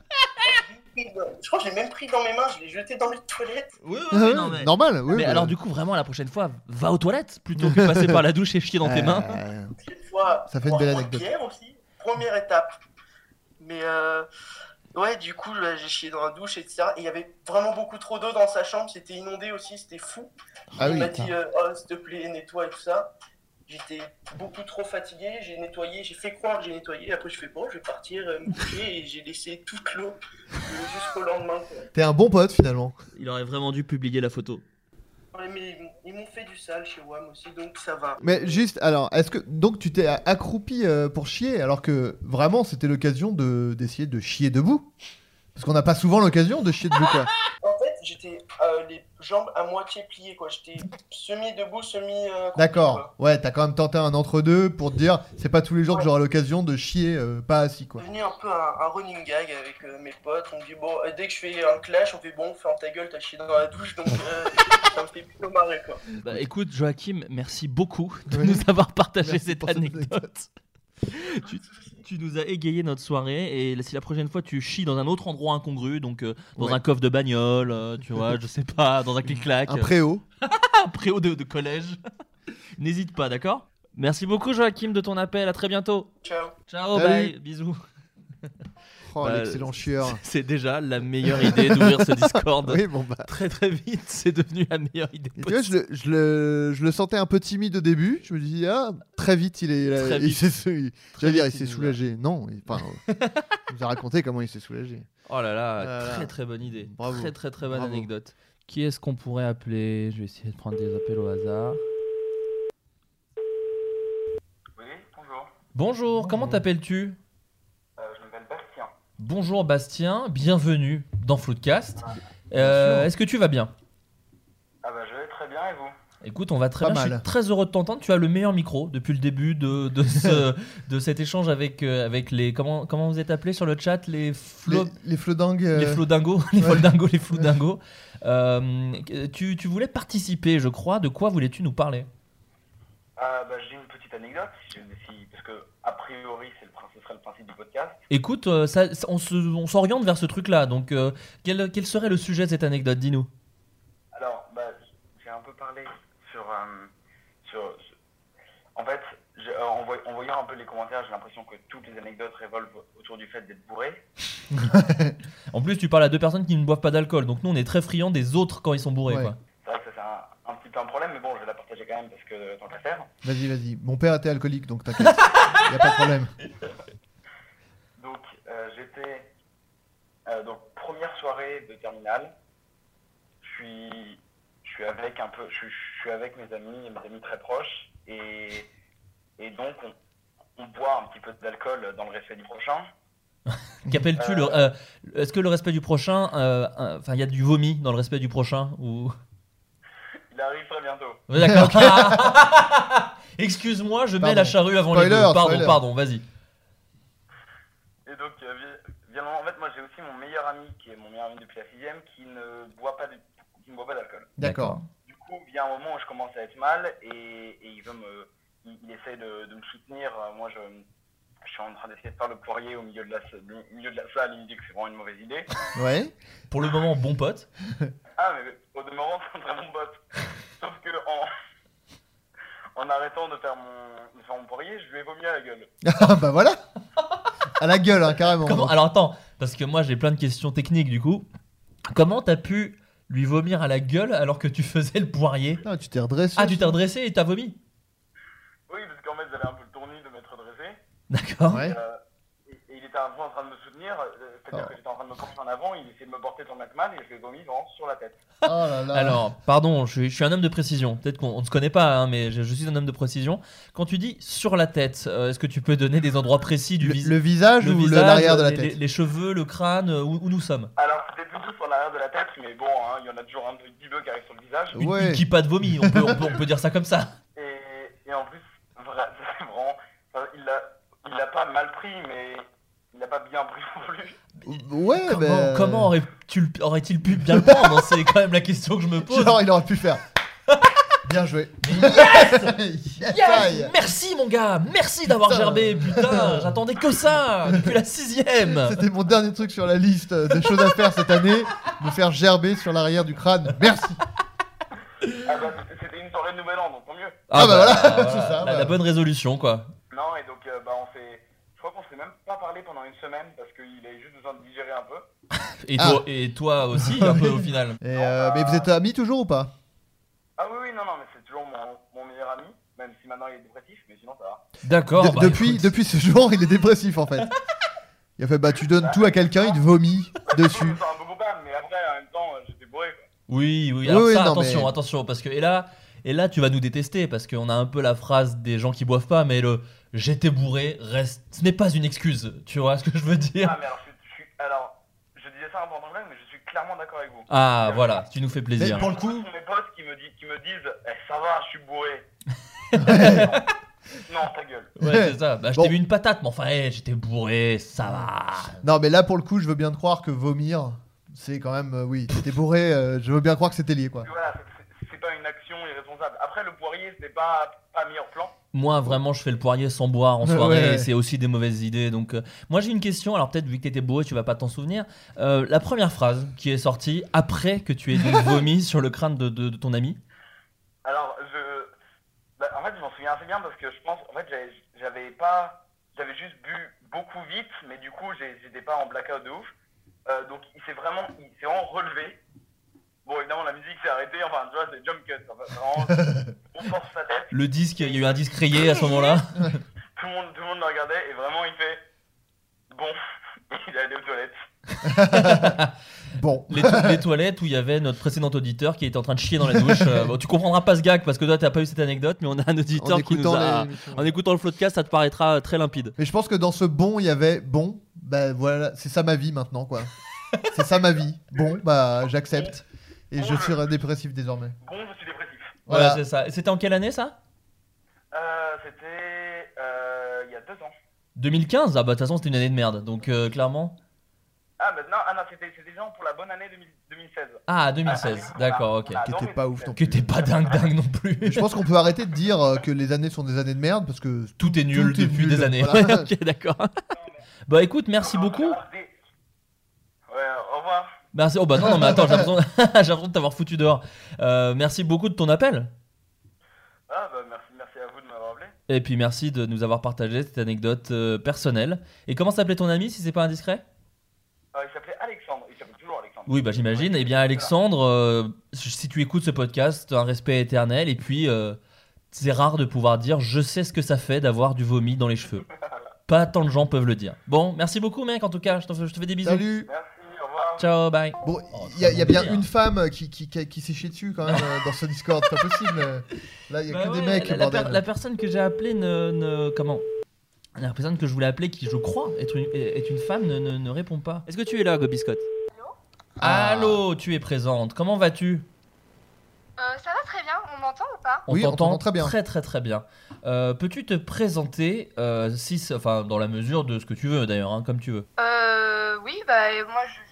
Je crois que je l'ai même pris dans mes mains je l'ai jeté dans les toilettes. Oui, Ah ouais, Normal, oui. mais bah. alors du coup, vraiment la prochaine fois, va aux toilettes plutôt que de passer par la douche et chier dans tes mains. Euh, cette fois Ça fait une belle anecdote. aussi. Première étape. Mais euh, ouais du coup j'ai chié dans la douche etc et il y avait vraiment beaucoup trop d'eau dans sa chambre. C'était inondé aussi c'était fou. Ah il oui, m'a dit euh, Oh, s'il te plaît nettoie et tout ça j'étais beaucoup trop fatigué j'ai nettoyé j'ai fait croire que j'ai nettoyé après je fais bon je vais partir euh, me coucher et j'ai laissé toute l'eau euh, jusqu'au lendemain. T'es un bon pote finalement. Il aurait vraiment dû publier la photo. Ouais, mais ils m'ont- fait du sale chez WAM aussi donc ça va Mais juste, alors, est-ce que donc tu t'es accroupi euh, pour chier alors que vraiment c'était l'occasion de d'essayer de chier debout? Parce qu'on n'a pas souvent l'occasion de chier debout quoi. J'étais euh, les jambes à moitié pliées, quoi. J'étais semi-debout, semi. euh, D'accord. Ouais, t'as quand même tenté un entre-deux pour te dire, c'est pas tous les jours que j'aurai l'occasion de chier euh, pas assis, quoi. devenu un peu un, un running gag avec euh, mes potes. On me dit, bon, dès que je fais un clash, on fait bon, ferme ta gueule, t'as chié dans la douche, donc euh, <laughs> ça me fait plutôt marrer, quoi. Bah, écoute, Joachim, merci beaucoup de Oui. nous avoir partagé Merci cette pour cette anecdote. <laughs> tu, tu nous as égayé notre soirée et si la prochaine fois tu chies dans un autre endroit incongru, donc euh, dans Ouais. un coffre de bagnole, euh, tu vois, je sais pas, dans un <laughs> clic-clac, Un préau. <laughs> un préau de, de collège, n'hésite pas, d'accord? Merci beaucoup Joachim de ton appel, à très bientôt. Ciao. Ciao, Salut. bye, bisous. Oh, Bah, l'excellent chieur. <laughs> C'est déjà la meilleure idée d'ouvrir ce Discord. <laughs> Oui, bon bah. Très très vite, c'est devenu la meilleure idée Et tu vois, je le, je, le, je le sentais un peu timide au début. Je me dis, ah, très vite, il est. Très il vite. s'est- il- Très J'allais dire, il vite, s'est soulagé. Non, il, enfin, <laughs> il nous a raconté comment il s'est soulagé. Oh là là, très très bonne idée. Bravo. Très très très bonne Bravo. anecdote. Qui est-ce qu'on pourrait appeler? Je vais essayer de prendre des appels au hasard. Oui, bonjour. Bonjour, comment t'appelles-tu Euh, je m'appelle Bastien. Bonjour Bastien, bienvenue dans Floodcast. Euh, Est-ce que tu vas bien? Ah bah je vais très bien et vous? Écoute, on va très Pas bien. Je mal. suis très heureux de t'entendre. Tu as le meilleur micro depuis le début de, de, <laughs> ce- de cet échange avec, euh, avec les. Comment, comment vous êtes appelés sur le chat? Les Les, flo... les flodingues. euh, Les flodingos, <laughs> les ouais. foldingos, les floudingos. Euh, tu, tu voulais participer, je crois. De quoi voulais-tu nous parler? Ah bah j'ai une petite anecdote, si, si- parce que a priori c'est le, prin- ce serait le principe du podcast. Écoute, euh, ça, ça- on se- on s'oriente vers ce truc-là. Donc, euh, quel, quel serait le sujet de cette anecdote Dis-nous? Alors bah j'ai un peu parlé sur... euh, sur, sur- en fait, j'ai- euh, en, voy- en voyant un peu les commentaires, j'ai l'impression que toutes les anecdotes révolvent autour du fait d'être bourré. <laughs> En plus, tu parles à deux personnes qui ne boivent pas d'alcool. Donc, nous, on est très friands des autres quand ils sont bourrés. Ouais. Quoi. C'est vrai que ça c'est un, un petit peu un problème, mais bon je vais la partager quand même parce que tant qu'à faire. Vas-y, vas-y. Mon père était alcoolique, donc t'inquiète. <laughs> y a pas de problème. <laughs> Euh, j'étais euh, donc première soirée de terminale. Je suis je suis avec un peu je, suis- je suis avec mes amis mes amis très proches et et donc on, on boit un petit peu d'alcool dans le respect du prochain. <laughs> Qu'appelles-tu le. euh, Est-ce que le respect du prochain. euh, euh, Enfin, il y a du vomi dans le respect du prochain ou... Il arrive très bientôt. Ouais, D'accord. <laughs> <laughs> Excuse-moi, je mets Pardon. la charrue avant les deux. Pardon, spoiler. pardon, vas-y. Et donc euh, finalement, en fait moi j'ai aussi mon meilleur ami qui est mon meilleur ami depuis la sixième qui ne boit pas de- qui ne boit pas d'alcool. D'accord. Du coup, vient un moment où je commence à être mal et, et il veut me, il, il essaie de, de me soutenir. Moi, je, je suis en train d'essayer de faire le poirier au milieu de la, milieu de la salle. Il me dit que c'est vraiment une mauvaise idée. Ouais. Pour le moment, bon pote. <laughs> Ah, mais au demeurant, c'est un très bon pote. Sauf que en, en arrêtant de faire mon, de faire mon poirier, je lui ai vomi à la gueule. <laughs> Ah bah voilà. <laughs> À la gueule, hein, carrément. Comment Alors attends, parce que moi j'ai plein de questions techniques du coup. Comment t'as pu lui vomir à la gueule alors que tu faisais le poirier? Ah, tu t'es redressé. Ah, tu t'es redressé et t'as vomi? Oui, parce qu'en fait, j'avais un peu le tournis de m'être redressé. D'accord. Ouais. Euh, était un peu en train de me soutenir, euh, c'est-à-dire Oh. que j'étais en train de me porter en avant, il essayait de me porter sur McMahon et je l'ai vomi vraiment sur la tête. Oh là là. Alors, pardon, je suis, je suis un homme de précision. Peut-être qu'on on ne se connaît pas, hein, mais je, je suis un homme de précision. Quand tu dis sur la tête, euh, est-ce que tu peux donner des endroits précis du le, vis- le visage le ou le- visage, l'arrière de la les, tête les- les cheveux, le crâne, euh, où, où nous sommes Alors, c'était plutôt sur l'arrière de la tête, mais bon, hein, il y en a toujours un petit peu qui arrive sur le visage. Une, Ouais. une kippa de vomi, on peut, on, peut, on peut dire ça comme ça. Et, et en plus, <laughs> vraiment, il l'a il l'a pas mal pris, mais l'a pas bien pris non plus. Ouais, Comment, ben. comment aurait-il pu bien le prendre C'est quand même la question que je me pose. Genre, il aurait pu faire. <laughs> Bien joué. <laughs> Yes Yes Yes Merci mon gars Merci d'avoir gerbé Putain J'attendais que ça Depuis la sixième C'était mon dernier truc sur la liste des choses à faire cette année, me faire gerber sur l'arrière du crâne. Merci. Ah bah, c'était- une soirée de nouvel an, donc tant mieux. Ah bah voilà, <laughs> c'est ça, La, bah. la bonne résolution quoi. Non, et donc, euh, bah, on même pas parlé pendant une semaine parce qu'il avait juste besoin de digérer un peu. <laughs> Et Ah. toi, et toi aussi un peu au final. Et euh, mais vous êtes amis toujours ou pas? Ah oui, oui, non, non, mais c'est toujours mon, mon meilleur ami, même si maintenant il est dépressif, mais sinon ça va. D'accord. De- bah, depuis, écoute. depuis ce jour, il est dépressif en fait. Il a fait bah tu donnes tout à quelqu'un, il te vomit dessus. Un peu mais après, en même temps, j'étais bourré, quoi. Oui, oui. Oui, Alors oui, ça, non, attention, mais- attention, parce que et là, et là, tu vas nous détester parce qu'on a un peu la phrase des gens qui boivent pas, mais le j'étais bourré reste. Ce n'est pas une excuse. Tu vois ce que je veux dire? Ah, mais alors, je, je suis. Alors, je disais ça un peu en que blague, mais je suis clairement d'accord avec vous. Ah, voilà, tu nous fais plaisir. Mais pour le coup, mes potes qui me, disent, qui me disent, eh, ça va, je suis bourré. <laughs> non, ta gueule. Ouais, c'est ça. Bah, je Bon. t'ai mis une patate, mais enfin, hey, j'étais bourré, ça va. Non, mais là, pour le coup, je veux bien te croire que vomir, c'est quand même. euh, oui, t'es bourré, euh, je veux bien croire que c'était lié, quoi. Voilà, c'est pas une action irresponsable. Après, le poirier, c'était pas, pas mis en plan. Moi, vraiment, je fais le poirier sans boire en soirée, ouais. c'est aussi des mauvaises idées. Donc, euh, moi, j'ai une question. Alors, peut-être, vu que t'étais bourré, tu vas pas t'en souvenir. Euh, la première phrase qui est sortie après que tu aies donc <laughs> vomi sur le crâne de, de- de ton ami? Alors, je. bah, en fait, je m'en souviens assez bien parce que je pense. En fait, j'avais- pas. J'avais juste bu beaucoup vite, mais du coup, j'étais pas en blackout de ouf. Euh, donc, il s'est vraiment. Il s'est vraiment relevé. Bon, évidemment, la musique s'est arrêtée. Enfin, tu vois, c'est jump cut. Enfin, vraiment, <laughs> on force sa tête. Le disque, il y a eu un disque rayé à ce moment-là. <laughs> Tout le monde, tout le monde le regardait et vraiment, il fait. Bon, <laughs> il est allé aux toilettes. Bon. Les, to- les toilettes où il y avait notre précédent auditeur qui était en train de chier dans la douche. Euh, bon, tu comprendras pas ce gag parce que toi, t'as pas eu cette anecdote, mais on a un auditeur En qui nous a. l'émission. En écoutant le floodcast, ça te paraîtra très limpide. Mais je pense que dans ce bon, il y avait bon, bah voilà, c'est ça ma vie maintenant, quoi. c'est ça ma vie. Bon, bah j'accepte. Et je suis dépressif désormais. Bon, je suis dépressif. Voilà, Voilà. c'est ça. Et C'était en quelle année ça? Euh, c'était. euh, il y a deux ans. 2015 Ah bah de toute façon c'était une année de merde, donc euh, clairement... Ah, bah non, ah, non c'était c'était genre pour la bonne année 2000 2016. Ah 2016, d'accord, ok. Qui était pas ouf non Que t'es pas dingue dingue non plus. Je pense qu'on peut arrêter de dire euh, que les années sont des années de merde parce que Tout est nul Tout est depuis nul, des années. voilà. Ouais, <laughs> ok, d'accord. bah écoute, merci beaucoup. Ouais, au revoir. Merci. Oh bah non, non mais attends, <laughs> j'ai l'impression de t'avoir foutu dehors. Euh, merci beaucoup de ton appel. Ah, bah merci, merci à vous de m'avoir appelé. Et puis merci de nous avoir partagé cette anecdote euh, personnelle. Et comment s'appelait ton ami si c'est pas indiscret? Euh, il s'appelait Alexandre, il s'appelle toujours Alexandre. Oui, bah j'imagine. Eh bien, Alexandre, euh, si tu écoutes ce podcast, un respect éternel. Et puis, euh, c'est rare de pouvoir dire je sais ce que ça fait d'avoir du vomi dans les cheveux. <laughs> Pas tant de gens peuvent le dire. Bon, merci beaucoup, mec, en tout cas. Je, te fais des bisous. Salut Ciao, bye. Bon, il y, a- il y a bien une femme qui, qui, qui, qui s'est chiée dessus quand même euh, dans ce Discord, c'est pas possible. Là, il y a Bah que des mecs, la, la per- bordel. la personne que j'ai appelée ne, ne- Comment? La personne que je voulais appeler, qui je crois être une, est une femme, ne, ne- ne répond pas. Est-ce que tu es là, Gobi Scott? Ah. Allô, tu es présente. Comment vas-tu? Euh, ça va très bien, on m'entend ou pas? On Oui, on t'entend très bien. Très très très bien. Euh, Peux-tu te présenter, euh, si, enfin dans la mesure de ce que tu veux d'ailleurs, hein, comme tu veux? Euh, oui, bah moi je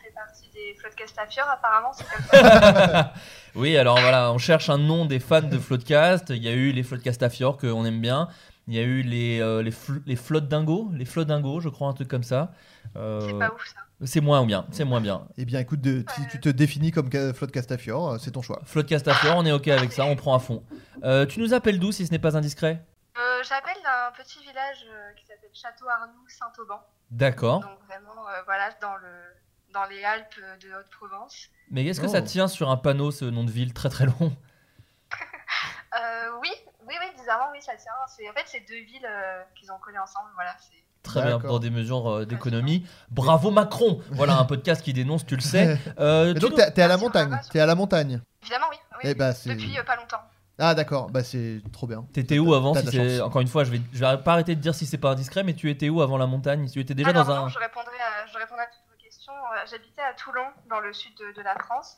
des Floodcastafieurs apparemment, c'est comme ça. <laughs> oui, alors voilà, on cherche un nom des fans de Floodcast. Il y a eu les Floodcastafiors qu'on aime bien. Il y a eu les euh, les, fl- les Flood Dingo, les Flood Dingo, je crois un truc comme ça. Euh, C'est pas ouf ça. C'est moins bien, c'est moins bien. Eh bien, écoute, de- si tu te définis comme Flotte Castafiore, euh, c'est ton choix. Floodcastafior, on est ok avec ça, on prend à fond. Euh, tu nous appelles d'où si ce n'est pas indiscret? Euh, J'appelle d'un petit village qui s'appelle Château Arnoux Saint-Auban. D'accord. Donc vraiment, euh, voilà, dans le dans les Alpes de Haute-Provence. Mais est-ce que Oh. ça tient sur un panneau ce nom de ville très très long? <laughs> Euh, oui, oui, oui, bizarrement, oui, ça tient. C'est en fait c'est deux villes euh, qu'ils ont collées ensemble. Voilà, c'est. Très bien, pour des mesures euh, d'économie. Bravo Macron <laughs> Voilà un podcast qui dénonce, tu le sais. <laughs> Euh, Mais donc, nous- t'es à la montagne. T'es à la montagne. Évidemment, oui. oui. Eh bah, c'est- Depuis euh, pas longtemps. Ah, d'accord, bah c'est trop bien. T'étais où avant si. Encore une fois, je vais, je vais pas arrêter de dire si c'est pas indiscret, mais tu étais où avant la montagne? Tu étais déjà Alors, dans non, un. je répondrai à, je répondrai à. Euh, J'habitais à Toulon, dans le sud de, de la France.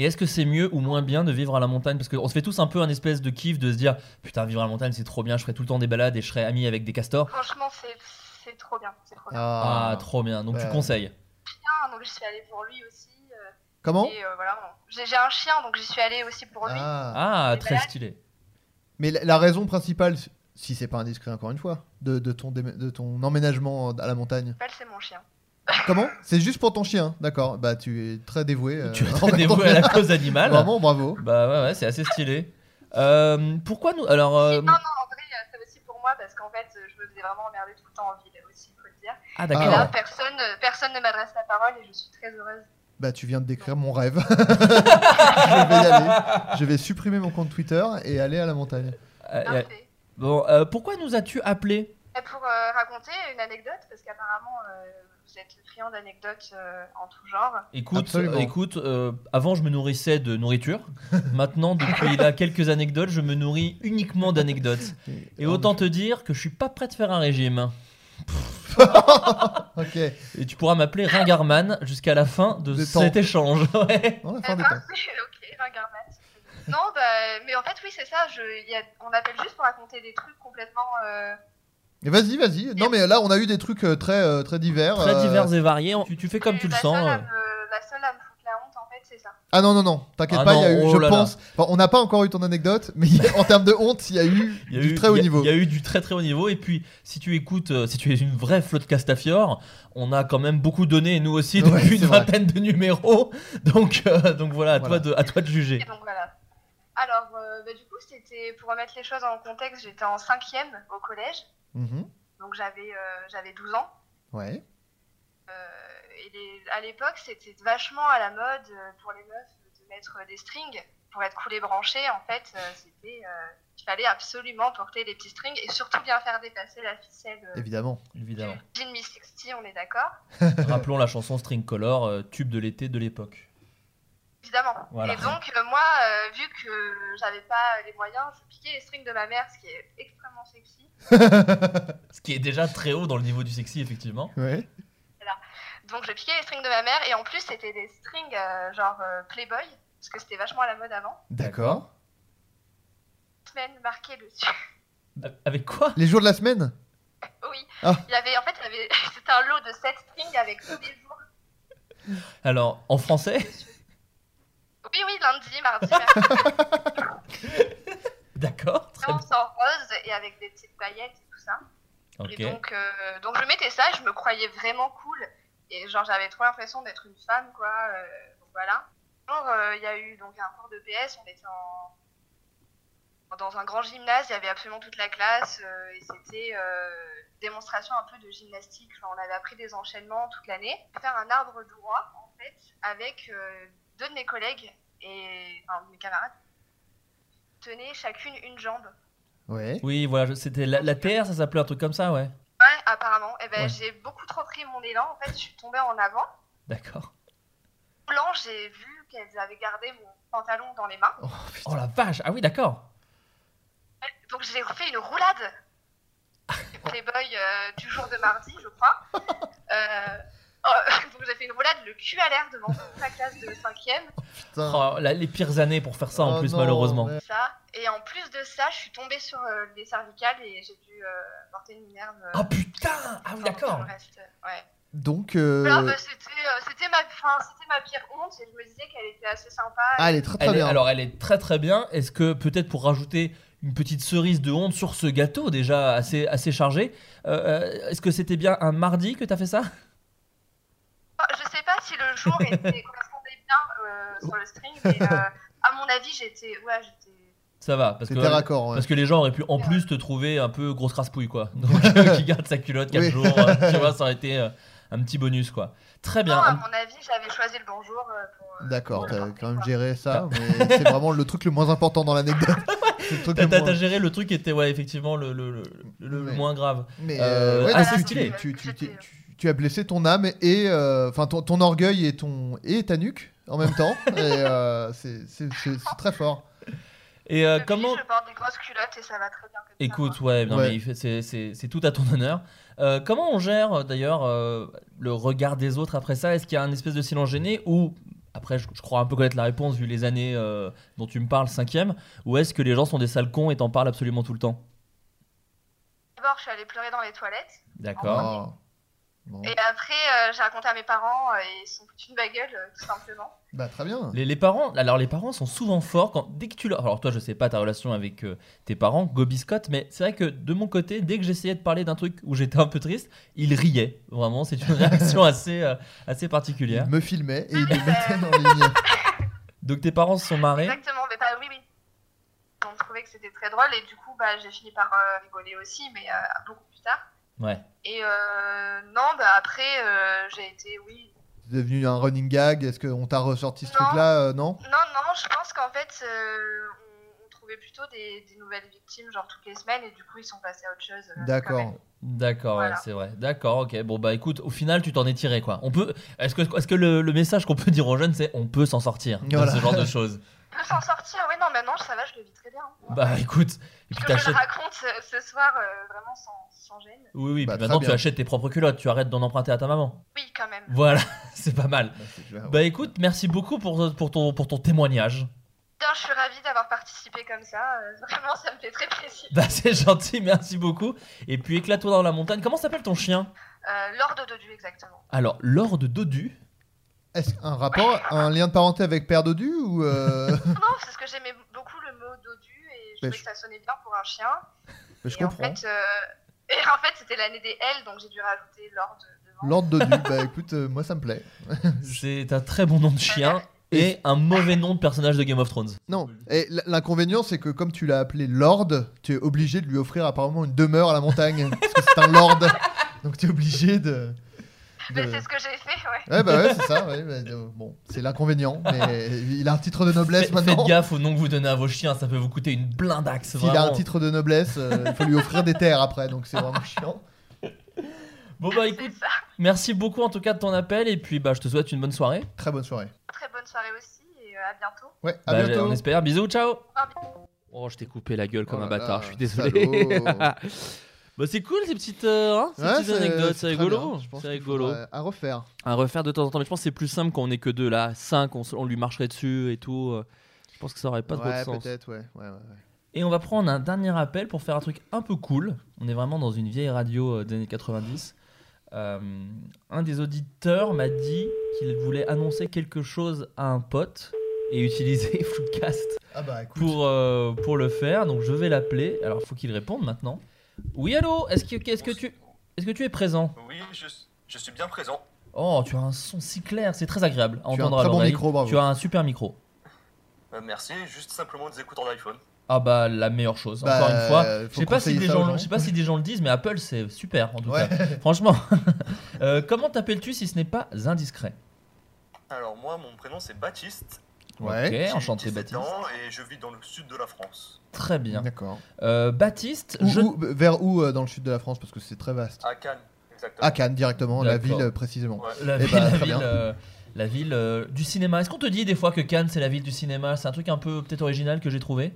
Et est-ce que c'est mieux ou moins bien de vivre à la montagne? Parce qu'on se fait tous un peu un espèce de kiff de se dire Putain, vivre à la montagne c'est trop bien, je ferai tout le temps des balades et je serai ami avec des castors. Franchement, c'est c'est trop bien. C'est trop bien. Ah, trop bien, donc tu conseilles? Chien, donc j'y suis allée pour lui aussi. euh, Comment? euh, voilà, j'ai un chien, donc j'y suis allée aussi pour lui. Ah. Ah, très balades. stylé. Mais la, la raison principale, si c'est pas indiscret encore une fois, de, de ton, de ton emménagement à la montagne? C'est mon chien. Comment? C'est juste pour ton chien, d'accord. Bah tu es très dévoué. euh, Tu es très envers ton dévoué à la chien. cause animale. Vraiment, bravo. Bah ouais, ouais, c'est assez stylé. Euh, pourquoi nous. Alors. euh, Non, non, en vrai, euh, c'est aussi pour moi parce qu'en fait, euh, je me faisais vraiment emmerder tout le temps en ville aussi, faut le dire. Ah, Et d'accord. là, personne, euh, personne ne m'adresse la parole et je suis très heureuse. Bah tu viens de décrire mon rêve. <laughs> je vais y aller. Je vais supprimer mon compte Twitter et aller à la montagne. Euh, euh, bon, euh, pourquoi nous as-tu appelé Et pour euh, raconter une anecdote, parce qu'apparemment, euh, êtes friand d'anecdotes euh, en tout genre. Écoute, Absolument. euh, écoute euh, avant je me nourrissais de nourriture. Maintenant, depuis là quelques anecdotes, je me nourris uniquement d'anecdotes. Et autant te dire que je suis pas prêt de faire un régime. <laughs> Ok. Et tu pourras m'appeler Ringarman jusqu'à la fin de Des cet temps. échange. <laughs> Ouais. On va Eh faire des ben, temps. <laughs> ok, Ringarman. Non, bah, mais en fait, oui, c'est ça. Je, il y a- on appelle juste pour raconter des trucs complètement. Vas-y, vas-y. Non, mais là, on a eu des trucs euh, très, euh, très divers. Très euh, divers et variés. Tu, tu fais comme tu le la sens. Seule à me- la seule à me foutre la honte, en fait, c'est ça. Ah non, non, non, t'inquiète Ah pas, il y a eu, oh je là là. pense. Enfin, on n'a pas encore eu ton anecdote, mais en termes de honte, il y a eu Il y a du eu très haut il y a- niveau. Il y a eu du très très haut niveau. Et puis, si tu écoutes, euh, si tu es une vraie flotte Castafiore, on a quand même beaucoup donné, nous aussi, depuis une vrai. vingtaine de numéros. Donc, euh, donc voilà, à, Voilà. Toi de, à toi de juger. Et donc voilà. Alors, euh, bah, du coup, c'était pour remettre les choses en contexte, j'étais en cinquième au collège, Mhm. donc j'avais euh, j'avais 12 ans. Ouais. Euh, et les- à l'époque, c'était vachement à la mode euh, pour les meufs de mettre des strings pour être coulé branché. En fait, euh, c'était euh, il fallait absolument porter des petits strings et surtout bien faire dépasser la ficelle. euh, Évidemment. Évidemment. Jean Miss 60, on est d'accord <laughs> Rappelons la chanson String Color, euh, tube de l'été de l'époque. Évidemment. Voilà. Et donc, euh, moi, euh, vu que j'avais pas les moyens, je piquais les strings de ma mère, ce qui est extrêmement sexy. <laughs> Ce qui est déjà très haut dans le niveau du sexy, effectivement. Ouais. Donc, je piquais les strings de ma mère, et en plus, c'était des strings euh, genre euh, Playboy, parce que c'était vachement à la mode avant. D'accord. Semaine marquée dessus. Avec quoi? Les jours de la semaine? Oui. Ah. Il y avait, en fait, il y avait, <laughs> c'était un lot de 7 strings avec tous les jours. Alors, en français? Oui, oui, lundi, mardi, <laughs> mercredi. D'accord. très en rose et avec des petites paillettes et tout ça. Ok. Et donc, euh, donc je mettais ça, je me croyais vraiment cool. Et genre, j'avais trop l'impression d'être une femme, quoi. euh, donc voilà. Jour, euh, il y a eu donc un cours de PS, on était en... dans un grand gymnase, il y avait absolument toute la classe, euh, et c'était euh, démonstration un peu de gymnastique. Enfin, on avait appris des enchaînements toute l'année. Faire un arbre droit, en fait, avec euh, deux de mes collègues et enfin, mes camarades. Tenaient chacune une jambe. Ouais. Oui, voilà, je- c'était la, la TR, ça s'appelait un truc comme ça, ouais. Ouais, apparemment. Et ben, Ouais. j'ai beaucoup trop pris mon élan. En fait, je suis tombée en avant. D'accord. Blanc, j'ai vu qu'elles avaient gardé mon pantalon dans les mains. Oh la vache, ah oui, d'accord. Donc, j'ai fait une roulade. <laughs> Playboy euh, du jour de mardi, je crois. Euh, oh, <laughs> donc, j'ai fait une roulade le cul à l'air devant toute la classe de 5ème. Putain. Oh, la- les pires années pour faire ça en Oh plus, non, malheureusement. Ça. Et en plus de ça, je suis tombée sur euh, les cervicales et j'ai dû euh, porter une minerve. euh, Ah putain Ah oui, d'accord. Ouais. Donc. euh, Voilà, bah, c'était euh, ma, pire honte et je me disais qu'elle était assez sympa. Ah, elle est très très Elle est- bien. alors, elle est très très bien. Est-ce que peut-être pour rajouter une petite cerise de honte sur ce gâteau déjà assez, assez chargé, euh, est-ce que c'était bien un mardi que t'as fait ça? Je sais pas si le jour était, correspondait bien euh, sur le string, mais euh, <laughs> à mon avis, j'étais. Ouais, j'étais. Ça va, parce que, raccord, ouais. parce que les gens auraient pu en plus te trouver un peu grosse craspouille, quoi. <laughs> Donc, euh, qui garde sa culotte 4 Oui. jours, euh, tu vois, ça aurait été <laughs> un petit bonus, quoi. Très bien. Non, à mon avis, j'avais choisi le bonjour pour. D'accord, t'as quand même géré ça, mais c'est vraiment le truc le moins important dans l'anecdote. T'as moins- géré le truc qui était, ouais, effectivement, le, le, le, le Mais- moins grave. Mais Euh, ouais, assez tu- stylé. Tu, tu, tu, tu- as blessé ton âme et euh, enfin ton, ton orgueil et ton et ta nuque en même temps. et euh, <laughs> c'est très fort. Et euh, comment. Je porte des grosses culottes et ça va très bien comme Écoute, ouais, non, Ouais. fait- c'est- tout à ton honneur. Euh, comment on gère d'ailleurs euh, le regard des autres après ça? Est-ce qu'il y a un espèce de silence gêné ou après je, je crois un peu connaître la réponse vu les années euh, dont tu me parles, cinquième, ou est-ce que les gens sont des sales cons et t'en parlent absolument tout le temps? Ça. D'abord, je suis allée pleurer dans les toilettes. D'accord. Bon. Et après, euh, j'ai raconté à mes parents euh, et ils sont foutus de ma gueule, euh, tout simplement. Bah très bien. Les, les parents, alors les parents sont souvent forts quand dès que tu leur, alors toi je sais pas ta relation avec euh, tes parents, Gobi Scott, mais c'est vrai que de mon côté, dès que j'essayais de parler d'un truc où j'étais un peu triste, ils riaient. Vraiment, c'est une réaction <laughs> assez euh, assez particulière. Il me filmait et il me mettait en ligne. Donc tes parents se sont marrés. Exactement, mais bah oui, oui. On trouvait que c'était très drôle et du coup, bah, j'ai fini par euh, rigoler aussi, mais euh, beaucoup plus tard. Ouais. Et euh, non, bah après, euh, j'ai été, oui. C'est devenu un running gag. Est-ce qu'on t'a ressorti ce truc-là euh, Non? Non, non, je pense qu'en fait, euh, on, on trouvait plutôt des, des nouvelles victimes, genre toutes les semaines, et du coup, ils sont passés à autre chose. euh, D'accord. D'accord, Voilà. ouais, c'est vrai. D'accord, ok. Bon bah écoute, au final, tu t'en es tiré quoi. On peut. Est-ce que, est-ce que le, le message qu'on peut dire aux jeunes, c'est on peut s'en sortir de ce genre de <laughs> choses? Peut s'en sortir. Oui, non, maintenant, ça va, je le vis très bien. Bah écoute, et puis Que je le t'achètes. raconte ce soir euh, vraiment sans, sans gêne. Oui, oui, Bah, puis maintenant bien. tu achètes tes propres culottes, tu arrêtes d'en emprunter à ta maman. Oui, quand même. Voilà, <laughs> c'est pas mal. ouais. Bah écoute, merci beaucoup pour, pour, ton, pour ton témoignage. Bien, je suis ravie d'avoir participé comme ça. euh, vraiment, ça me fait très plaisir. Bah c'est gentil, merci beaucoup. Et puis éclate-toi dans la montagne. Comment s'appelle ton chien? Euh, Lord Dodu, exactement. Alors, Lord Dodu? Est-ce un rapport, un lien de parenté avec Père Dodu ou euh, <laughs> non, c'est parce que j'aimais beaucoup le mot Dodu et je trouvais je- que ça sonnait bien pour un chien. Mais je et en comprends. fait, euh, <laughs> et en fait, c'était l'année des L, donc j'ai dû rajouter Lord devant. Lord Dodu, <laughs> bah écoute, euh, moi ça me plaît. C'est un très bon nom de chien et un mauvais nom de personnage de Game of Thrones. Non, et l'inconvénient c'est que comme tu l'as appelé Lord, tu es obligé de lui offrir apparemment une demeure à la montagne, parce que c'est un Lord. Donc tu es obligé de... De- c'est ce que j'ai fait, ouais. Ouais bah ouais c'est ça, ouais, euh, bon, c'est l'inconvénient, mais il a un titre de noblesse Faites, maintenant. faites gaffe au nom que vous donnez à vos chiens, ça peut vous coûter une blindaxe. S'il a un vraiment. titre de noblesse, euh, il faut lui offrir des terres après, donc c'est vraiment chiant. <laughs> Bon bah écoute, merci beaucoup en tout cas de ton appel et puis bah je te souhaite une bonne soirée. Très bonne soirée. Très bonne soirée aussi et euh, à bientôt. Ouais, à Bah, bientôt. On espère. Bisous, ciao. Oh, je t'ai coupé la gueule comme Oh un là bâtard, là, je suis désolé. salaud. <laughs> bah c'est cool ces petites, euh, hein, ces Ouais, petites c'est- anecdotes, c'est c'est très rigolo. bien. Je pense C'est qu'il rigolo. À refaire. À refaire de temps en temps, mais je pense que c'est plus simple quand on est que deux là, 5 on, se- on lui marcherait dessus et tout. euh, Je pense que ça aurait pas trop de Ouais, sens. peut-être, ouais. ouais, ouais, ouais. Et on va prendre un dernier appel pour faire un truc un peu cool. On est vraiment dans une vieille radio euh, des années 90. Euh, un des auditeurs m'a dit qu'il voulait annoncer quelque chose à un pote et utiliser <laughs> Floodcast Ah bah écoute. pour, euh, pour le faire. Donc je vais l'appeler. Alors il faut qu'il réponde maintenant. Oui, allô Est-ce que, est-ce que, tu, est-ce que tu es présent Oui, je, je suis bien présent. Oh, tu as un son si clair, c'est très agréable à Tu as un entendre à très bon l'oreille. micro, bravo. Tu as un super micro. Euh, merci, juste simplement des écouteurs d'iPhone. Ah bah la meilleure chose. Bah, Encore une fois, je sais pas si des gens, aux gens. je sais pas si des gens le disent, mais Apple c'est super en tout Ouais. cas. <laughs> Franchement. <laughs> Euh, comment t'appelles-tu si ce n'est pas indiscret? Alors moi, mon prénom c'est Baptiste. Ouais. Ok, enchanté 17 Baptiste. ans et je vis dans le sud de la France. Très bien. D'accord. Euh, Baptiste, Où- je... où- vers où euh, dans le sud de la France? Parce que c'est très vaste. À Cannes, exactement. À Cannes directement, la D'accord. ville euh, précisément. Ouais. la Eh ville, bah, la très ville, bien. euh, la ville euh, du cinéma. Est-ce qu'on te dit des fois que Cannes c'est la ville du cinéma? C'est un truc un peu peut-être original que j'ai trouvé?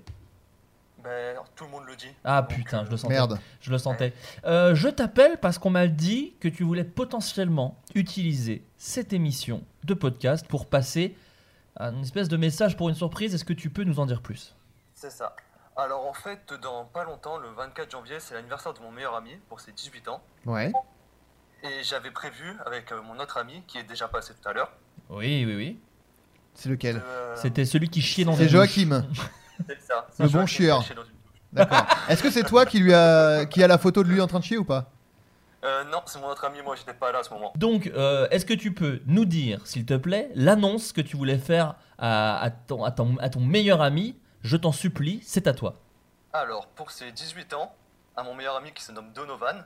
Ben, tout le monde le dit. Ah Donc, putain, je le sentais. Merde. Je le sentais. Euh, je t'appelle parce qu'on m'a dit que tu voulais potentiellement utiliser cette émission de podcast pour passer à une espèce de message pour une surprise. Est-ce que tu peux nous en dire plus? C'est ça. Alors en fait, dans pas longtemps, le 24 janvier, c'est l'anniversaire de mon meilleur ami pour ses 18 ans. Ouais. Et j'avais prévu avec euh, mon autre ami qui est déjà passé tout à l'heure. Oui, oui, oui. C'est lequel? Euh, C'était celui qui chiait dans C'est une Joachim. <laughs> C'est ça. Le C'est bon chieur. D'accord. Est-ce que c'est toi qui lui a qui a la photo de lui en train de chier ou pas? Euh, non, c'est mon autre ami, moi j'étais pas là à ce moment. Donc, euh, est-ce que tu peux nous dire, s'il te plaît, l'annonce que tu voulais faire à, à ton, à, ton, à ton meilleur ami? Je t'en supplie, c'est à toi. Alors, pour ses 18 ans, à mon meilleur ami qui se nomme Donovan,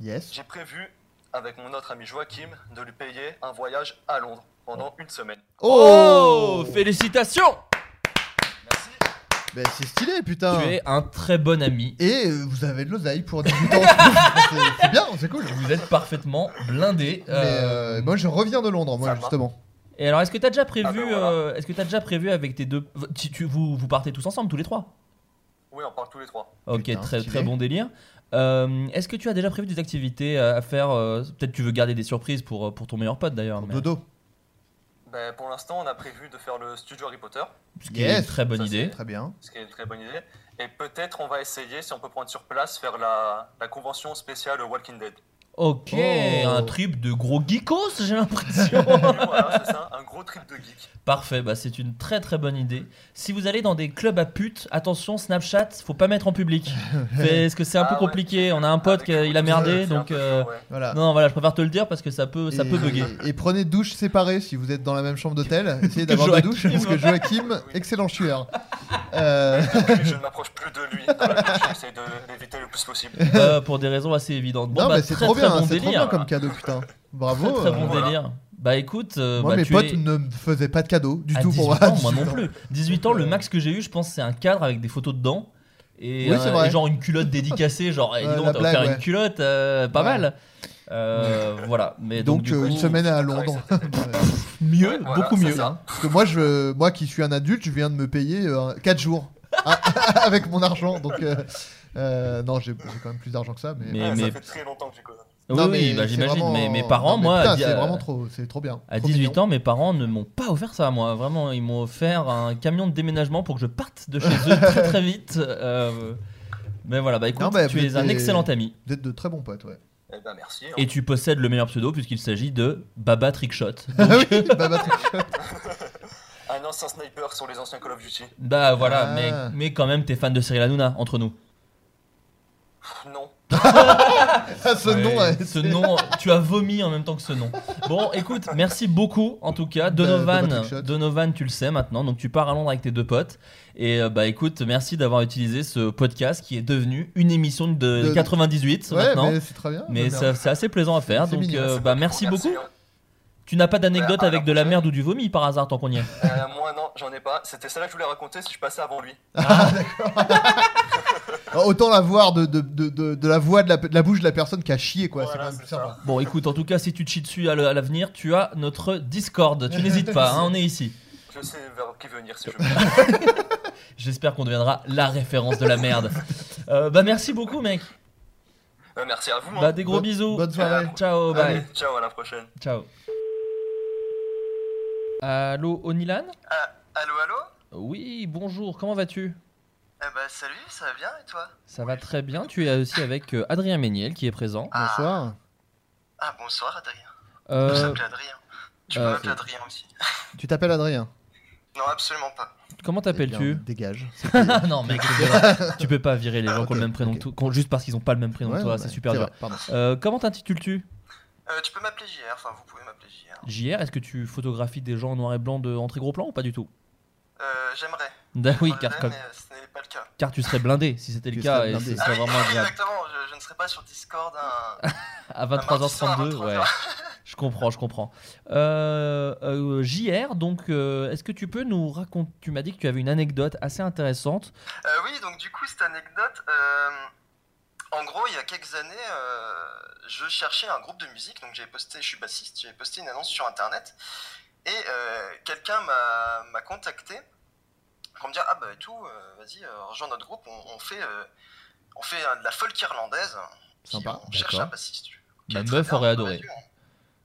Yes. j'ai prévu, avec mon autre ami Joachim, de lui payer un voyage à Londres pendant une semaine. Oh, Félicitations Ben, c'est stylé, putain. Tu es un très bon ami. Et euh, vous avez de l'oseille pour 18 ans. <laughs> c'est c'est bien, c'est cool. Vous êtes parfaitement blindé. Mais euh, moi, je reviens de Londres, moi, justement. Et alors, est-ce que tu as déjà prévu, Ah ben voilà. euh, est-ce que t'as déjà prévu avec tes deux, tu, tu- vous, vous partez tous ensemble, tous les trois? Oui, on parle tous les trois. Ok, Putain, très stylé. très bon délire. Euh, est-ce que tu as déjà prévu des activités à à faire euh, Peut-être tu veux garder des surprises pour, euh, pour ton meilleur pote d'ailleurs. mais- Dodo. Ben, pour l'instant, on a prévu de faire le studio Harry Potter, Ce qui est une très bonne Ça, idée. Très bien. ce qui est une très bonne idée. Et peut-être on va essayer, si on peut prendre sur place, faire la, la convention spéciale Walking Dead. Ok, Oh. un trip de gros geekos, j'ai l'impression. <laughs> voilà, c'est ça, un gros trip de geek. Parfait, bah c'est une très très bonne idée. Si vous allez dans des clubs à putes, attention, Snapchat, faut pas mettre en public. <laughs> Parce que c'est un Ah peu ouais. compliqué. On a un pote Avec qui il a merdé, donc euh, chaud, ouais. Voilà. non, voilà, je préfère te le dire parce que ça peut ça et, peut bugger. Et prenez douche séparée si vous êtes dans la même chambre d'hôtel. <laughs> Essayez d'avoir deux douches parce que Joachim, excellent chieur. Euh, je ne m'approche plus de lui. Douche, J'essaie de l'éviter le plus possible. Bah, pour des raisons assez évidentes. Bon, non, bah, mais c'est trop très bien, bon c'est trop délire. bien comme cadeau, putain. <laughs> Bravo. Très, très bon euh, Voilà. délire. Bah écoute, euh, Moi, bah, mes tu potes es- ne me faisaient pas de cadeaux du à tout 18 pour <laughs> moi. ans, moi 18 non plus. 18 ans, le max que j'ai eu, je pense, c'est un cadre avec des photos dedans. Et, Oui, c'est euh, vrai. et genre une culotte dédicacée, genre, eh, <laughs> dis donc, t'as blague, offert ouais. une culotte, euh, pas Ouais. mal. Euh, voilà. Mais donc, Donc, du euh, coup, une semaine à Londres. mieux, voilà, beaucoup mieux. ça. hein. Parce que moi, je, moi qui suis un adulte, je viens de me payer 4 jours Ah, avec mon argent. Donc, euh, euh, non, j'ai quand même plus d'argent que ça. Mais, Mais- Ouais, mais- Ça fait très longtemps que j'économise. Oui, Non, oui, mais bah, j'imagine. vraiment- Mais mes parents, non, mais moi, c'est vraiment trop, c'est trop bien. À Trop 18 mignon. ans, mes parents ne m'ont pas offert ça moi. Vraiment, ils m'ont offert un camion de déménagement pour que je parte de chez eux très très vite. Euh, mais voilà, bah écoute, Non, bah, tu es un excellent ami. Vous êtes de très bons potes, ouais. Eh ben merci. hein. Et tu possèdes le meilleur pseudo puisqu'il s'agit de Baba Trickshot. <laughs> Ah Donc, oui, Baba Trickshot. <laughs> Un ancien sniper sur les anciens Call of Duty. bah voilà, Ah. mais, mais quand même, t'es fan de Cyril Hanouna entre nous. Non. <laughs> Ah, ce Ouais, nom, ouais, ce nom, tu as vomi en même temps que ce nom. Bon, écoute, merci beaucoup en tout cas. Bah, Donovan. Donovan, tu le sais maintenant, donc tu pars à Londres avec tes deux potes. Et euh, bah écoute, merci d'avoir utilisé ce podcast qui est devenu une émission de, De- 98 Ouais, maintenant. mais c'est très bien. Mais Bah, c'est assez plaisant à faire. Donc mignon, euh, bah merci Merci, beaucoup. hein. Tu n'as pas d'anecdote à avec de la merde ou du vomi par hasard tant qu'on y est Euh, moi non, j'en ai pas. C'était celle-là que je voulais raconter si je passais avant lui. Alors, <laughs> Autant la voir de, de, de, de, de la voix de la, de la bouche de la personne qui a chié, quoi. c'est Voilà, quand même c'est plus ça. sympa. Bon écoute, en tout cas, si tu te chies dessus à le- à l'avenir, tu as notre Discord. Tu n'hésites pas, hein, on est ici. Je sais vers qui venir si je <laughs> veux. J'espère qu'on deviendra la référence de la merde. Euh, bah merci beaucoup mec. Euh, merci à vous. hein. Bah des gros Bonne- bisous. bonne soirée. Ciao, Allez, bye. ciao, à la prochaine. Ciao. Allô Onilan Ah, allô, allô Oui, bonjour, comment vas-tu? Eh bah salut, ça va bien et toi? Ça va très bien, tu es aussi avec euh, Adrien Méniel qui est présent. Bonsoir. Ah bonsoir Adrien. Euh, Je m'appelle Adrien. Tu peux euh, m'appeler Adrien aussi. <laughs> Tu t'appelles Adrien? Non, absolument pas. Comment Eh t'appelles-tu Dégage. <laughs> Non mec, tu peux pas virer les gens qui ont le même prénom que toi, qu'on- juste parce qu'ils ont pas le même prénom Ouais, que toi, ouais, c'est super dur. Euh, comment t'intitules-tu? Euh, tu peux m'appeler JR, enfin vous pouvez m'appeler JR. JR, est-ce que tu photographies des gens en noir et blanc de, en très gros plan ou pas du tout? Euh, j'aimerais. Bah oui, car, comme- mais ce n'est pas le cas. car tu serais blindé si c'était le cas serais et ce Ah serait vraiment agréable. exactement, je, je ne serai pas sur Discord un... <laughs> À mardi soir à 23h32, 23h. ouais. <laughs> Je comprends, je comprends. Euh, euh, JR, donc, euh, est-ce que tu peux nous raconter Tu m'as dit que tu avais une anecdote assez intéressante. Euh, oui, donc du coup, cette anecdote, euh, en gros, il y a quelques années, euh, je cherchais un groupe de musique, donc j'avais posté, je suis bassiste, j'avais posté une annonce sur Internet, et euh, quelqu'un m'a contacté pour me dire, ah bah et tout, euh, vas-y, euh, rejoins notre groupe, on, on fait, euh, on fait euh, de la folk irlandaise, Sympa. on cherche un bassiste. Ma très meuf bien, aurait adoré. dire.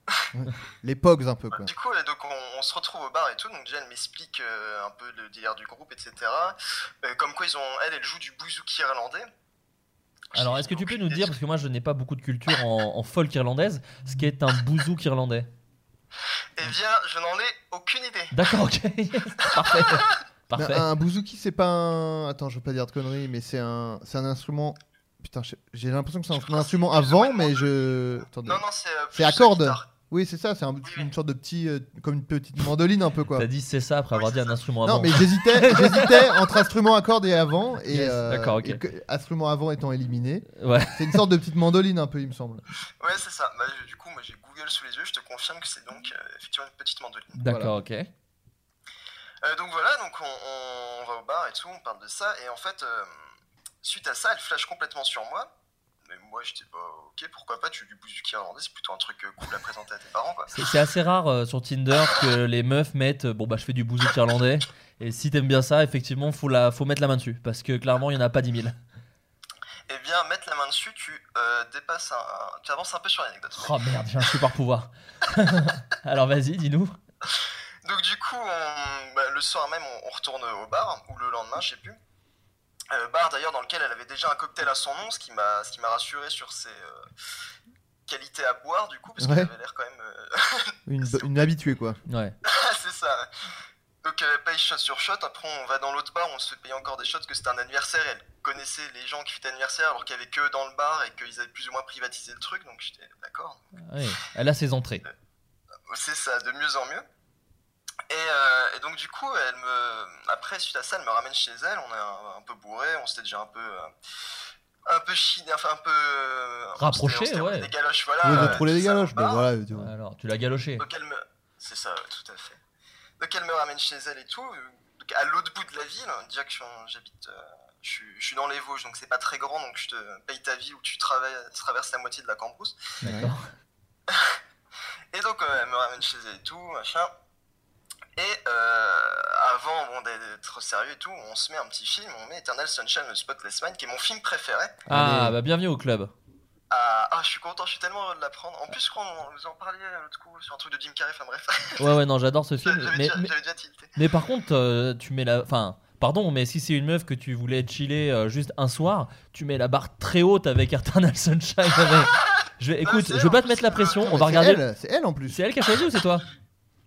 <laughs> Les pogs un peu, quoi. Du coup, donc on, on se retrouve au bar et tout. Donc déjà, elle m'explique euh, un peu le délire du groupe, etc. Euh, comme quoi, ils ont, elle, elle joue du bouzouki irlandais. Alors, est-ce que tu peux nous dire, parce que moi je n'ai pas beaucoup de culture en, en folk irlandaise, ce qu'est un bouzouk irlandais Eh bien, je n'en ai aucune idée. D'accord, ok. <laughs> Parfait. <laughs> Un bouzouki, c'est pas un. Attends, je veux pas dire de conneries, mais c'est un, c'est un instrument. Putain, j'ai l'impression que c'est un, un instrument avant, mais je. Attendez. Non, non, c'est. euh, C'est à cordes. Oui, c'est ça, c'est un- une sorte de petit. euh, comme une petite mandoline un peu, quoi. T'as dit c'est ça après avoir dit un instrument avant. Non, mais j'hésitais, <laughs> j'hésitais entre instrument à cordes et avant. Et, Yes, euh, d'accord, ok. et que- instrument avant étant éliminé. Ouais. C'est une sorte de petite mandoline un peu, il me semble. Ouais, c'est ça. Bah, je- du coup, moi, j'ai Google sous les yeux. Je te confirme que c'est donc euh, effectivement une petite mandoline. D'accord, ok. Euh, donc voilà, donc on, on va au bar et tout, on parle de ça, et en fait, euh, suite à ça, elle flash complètement sur moi. Mais moi, j'étais pas ok, pourquoi pas, tu joues du bouzouki irlandais, c'est plutôt un truc euh, cool à présenter à tes parents, quoi. C'est assez rare euh, sur Tinder que les meufs mettent euh, bon bah je fais du bouzouk irlandais et si t'aimes bien ça effectivement faut la faut mettre la main dessus parce que clairement il y en a pas 10 000. Eh bien, mettre la main dessus, tu euh, dépasses un. Tu avances un peu sur l'anecdote. Oh merde j'ai un super pouvoir. <laughs> Alors vas-y dis-nous. Donc, du coup, on- bah, le soir même, on, on retourne au bar, ou le lendemain, je sais plus. Euh, bar d'ailleurs dans lequel elle avait déjà un cocktail à son nom, ce qui m'a ce qui m'a rassuré sur ses euh, qualités à boire, du coup, parce Ouais. qu'elle avait l'air quand même. euh, <laughs> Une, une habituée, quoi. Ouais. <laughs> c'est ça. Donc elle paye shot sur shot, après on va dans l'autre bar, on se fait payer encore des shots, parce que c'était un anniversaire, et elle connaissait les gens qui fêtaient l'anniversaire alors qu'il y avait que eux dans le bar et qu'ils avaient plus ou moins privatisé le truc, donc j'étais d'accord. Oui, elle a ses entrées. C'est ça, de mieux en mieux. Et, euh, et donc du coup, elle me, après suite à ça, elle me ramène chez elle. On est un, un peu bourré, on s'était déjà un peu, euh, un peu chiné, enfin un peu euh, Rapproché, ouais. Des galoches, voilà. Oui, vous euh, trouvez ça, galoches, bah voilà. tu vois. Alors tu l'as galoché. Donc elle me, c'est ça, ouais, tout à fait. Donc elle me ramène chez elle et tout. Donc à l'autre bout de la ville, direction, j'habite, euh, je je, suis- dans les Vosges, donc c'est pas très grand, donc je te paye ta vie où tu travailles, traverses la moitié de la Cambrousse. D'accord. <laughs> Et donc, euh, elle me ramène chez elle et tout, machin. Et euh, avant bon, d'être sérieux et tout, on se met un petit film, on met Eternal Sunshine of Spotless Mind, qui est mon film préféré. Ah, bah bienvenue au club. Ah, ah, je suis content, je suis tellement heureux de l'apprendre. En plus, je crois qu'on vous en parlait l'autre coup sur un truc de Jim Carrey, enfin bref. <laughs> Ouais, ouais, non, j'adore ce film. J'avais Mais, déjà- mais, j'avais déjà tilté. mais par contre, euh, tu mets la. Enfin, pardon, mais si c'est une meuf que tu voulais chiller euh, juste un soir, tu mets la barre très haute avec Eternal Sunshine. <laughs> avec- Je vais, écoute, je veux pas te mettre la pression, on va C'est regarder. elle, c'est elle en plus. C'est elle qui a choisi ou c'est toi?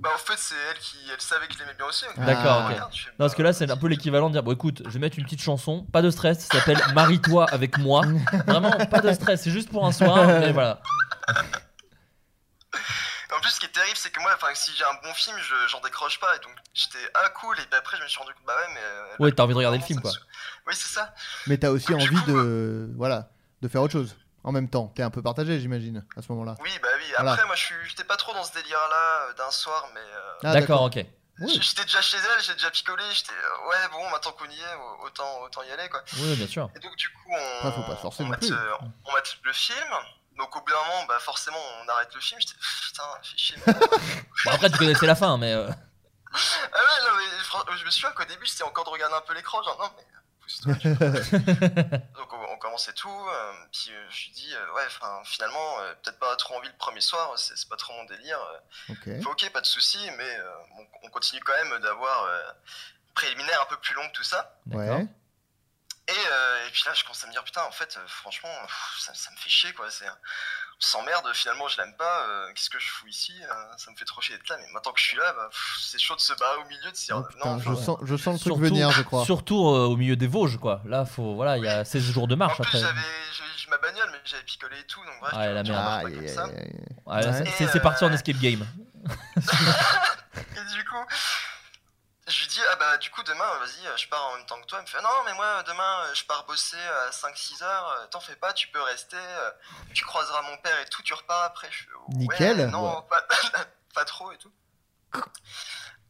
Bah, en fait, c'est elle qui elle savait que je l'aimais bien aussi. donc, D'accord, ok. regarde, je fais, Non, parce que là, c'est un peu l'équivalent de dire Bon, écoute, je vais mettre une petite chanson, pas de stress, ça s'appelle <laughs> Marie-toi avec moi. Vraiment, pas de stress, c'est juste pour un soir, mais voilà. En plus, ce qui est terrible, c'est que moi, enfin, si j'ai un bon film, je- j'en décroche pas. Et donc, j'étais ah cool. Et puis après, je me suis rendu compte, bah ouais, mais. euh, Ouais, t'as envie de regarder le film, quoi. Oui, c'est ça. Mais t'as aussi envie de, voilà, de faire autre chose en même temps. T'es un peu partagé, j'imagine, à ce moment-là. Oui, bah oui. Après, Voilà. moi, je suis- j'étais pas trop dans ce délire-là euh, d'un soir, mais. euh, Ah, D'accord, ok. J'étais déjà chez elle, j'ai déjà picolé. J'étais euh, ouais, bon, maintenant qu'on y est, au- autant, autant y aller, quoi. Oui, bien sûr. Et donc, du coup, on. Après, faut pas se forcer on non mate, plus. euh, on mate le film. Donc, au bout d'un moment, bah, forcément, on arrête le film. J'étais putain, fait chier. <laughs> Bon, après, tu connaissais la fin, mais. euh, Ah ouais, non, mais je me souviens qu'au début, j'étais encore de regarder un peu l'écran, genre non, mais. <laughs> Donc on, et tout, euh, puis euh, je lui dis, euh, ouais, finalement, euh, peut-être pas trop envie le premier soir, c'est c'est pas trop mon délire. euh. Ok. Fait, ok, pas de souci, mais euh, on, on continue quand même d'avoir euh, préliminaire un peu plus long que tout ça. Ouais. Et, euh, et puis là, je commence à me dire, putain, en fait, euh, franchement, pff, ça, ça me fait chier, quoi. C'est, on s'emmerde, finalement, je l'aime pas. euh, Qu'est-ce que je fous ici euh, Ça me fait trop chier d'être là. Mais maintenant que je suis là, bah, pff, c'est chaud de se barrer au milieu, de dire, Oh, non, putain, je enfin, sens, je sens le truc surtout- venir, je crois. Surtout euh, au milieu des Vosges, quoi. Là, faut, voilà, il y a 16 jours de marche En plus, après. j'avais ma bagnole, mais j'avais picolé et tout, donc bref. Ah, la merde. Ouais, là, c'est- c'est parti en escape game. <laughs> Et du coup, je lui dis, ah bah du coup demain, vas-y, je pars en même temps que toi. Il me fait, non, mais moi demain, je pars bosser à 5-6 heures, euh, t'en fais pas, tu peux rester, euh, tu croiseras mon père et tout, tu repars après. Je fais, ouais, Nickel. non, Ouais. pas, <laughs> pas trop et tout.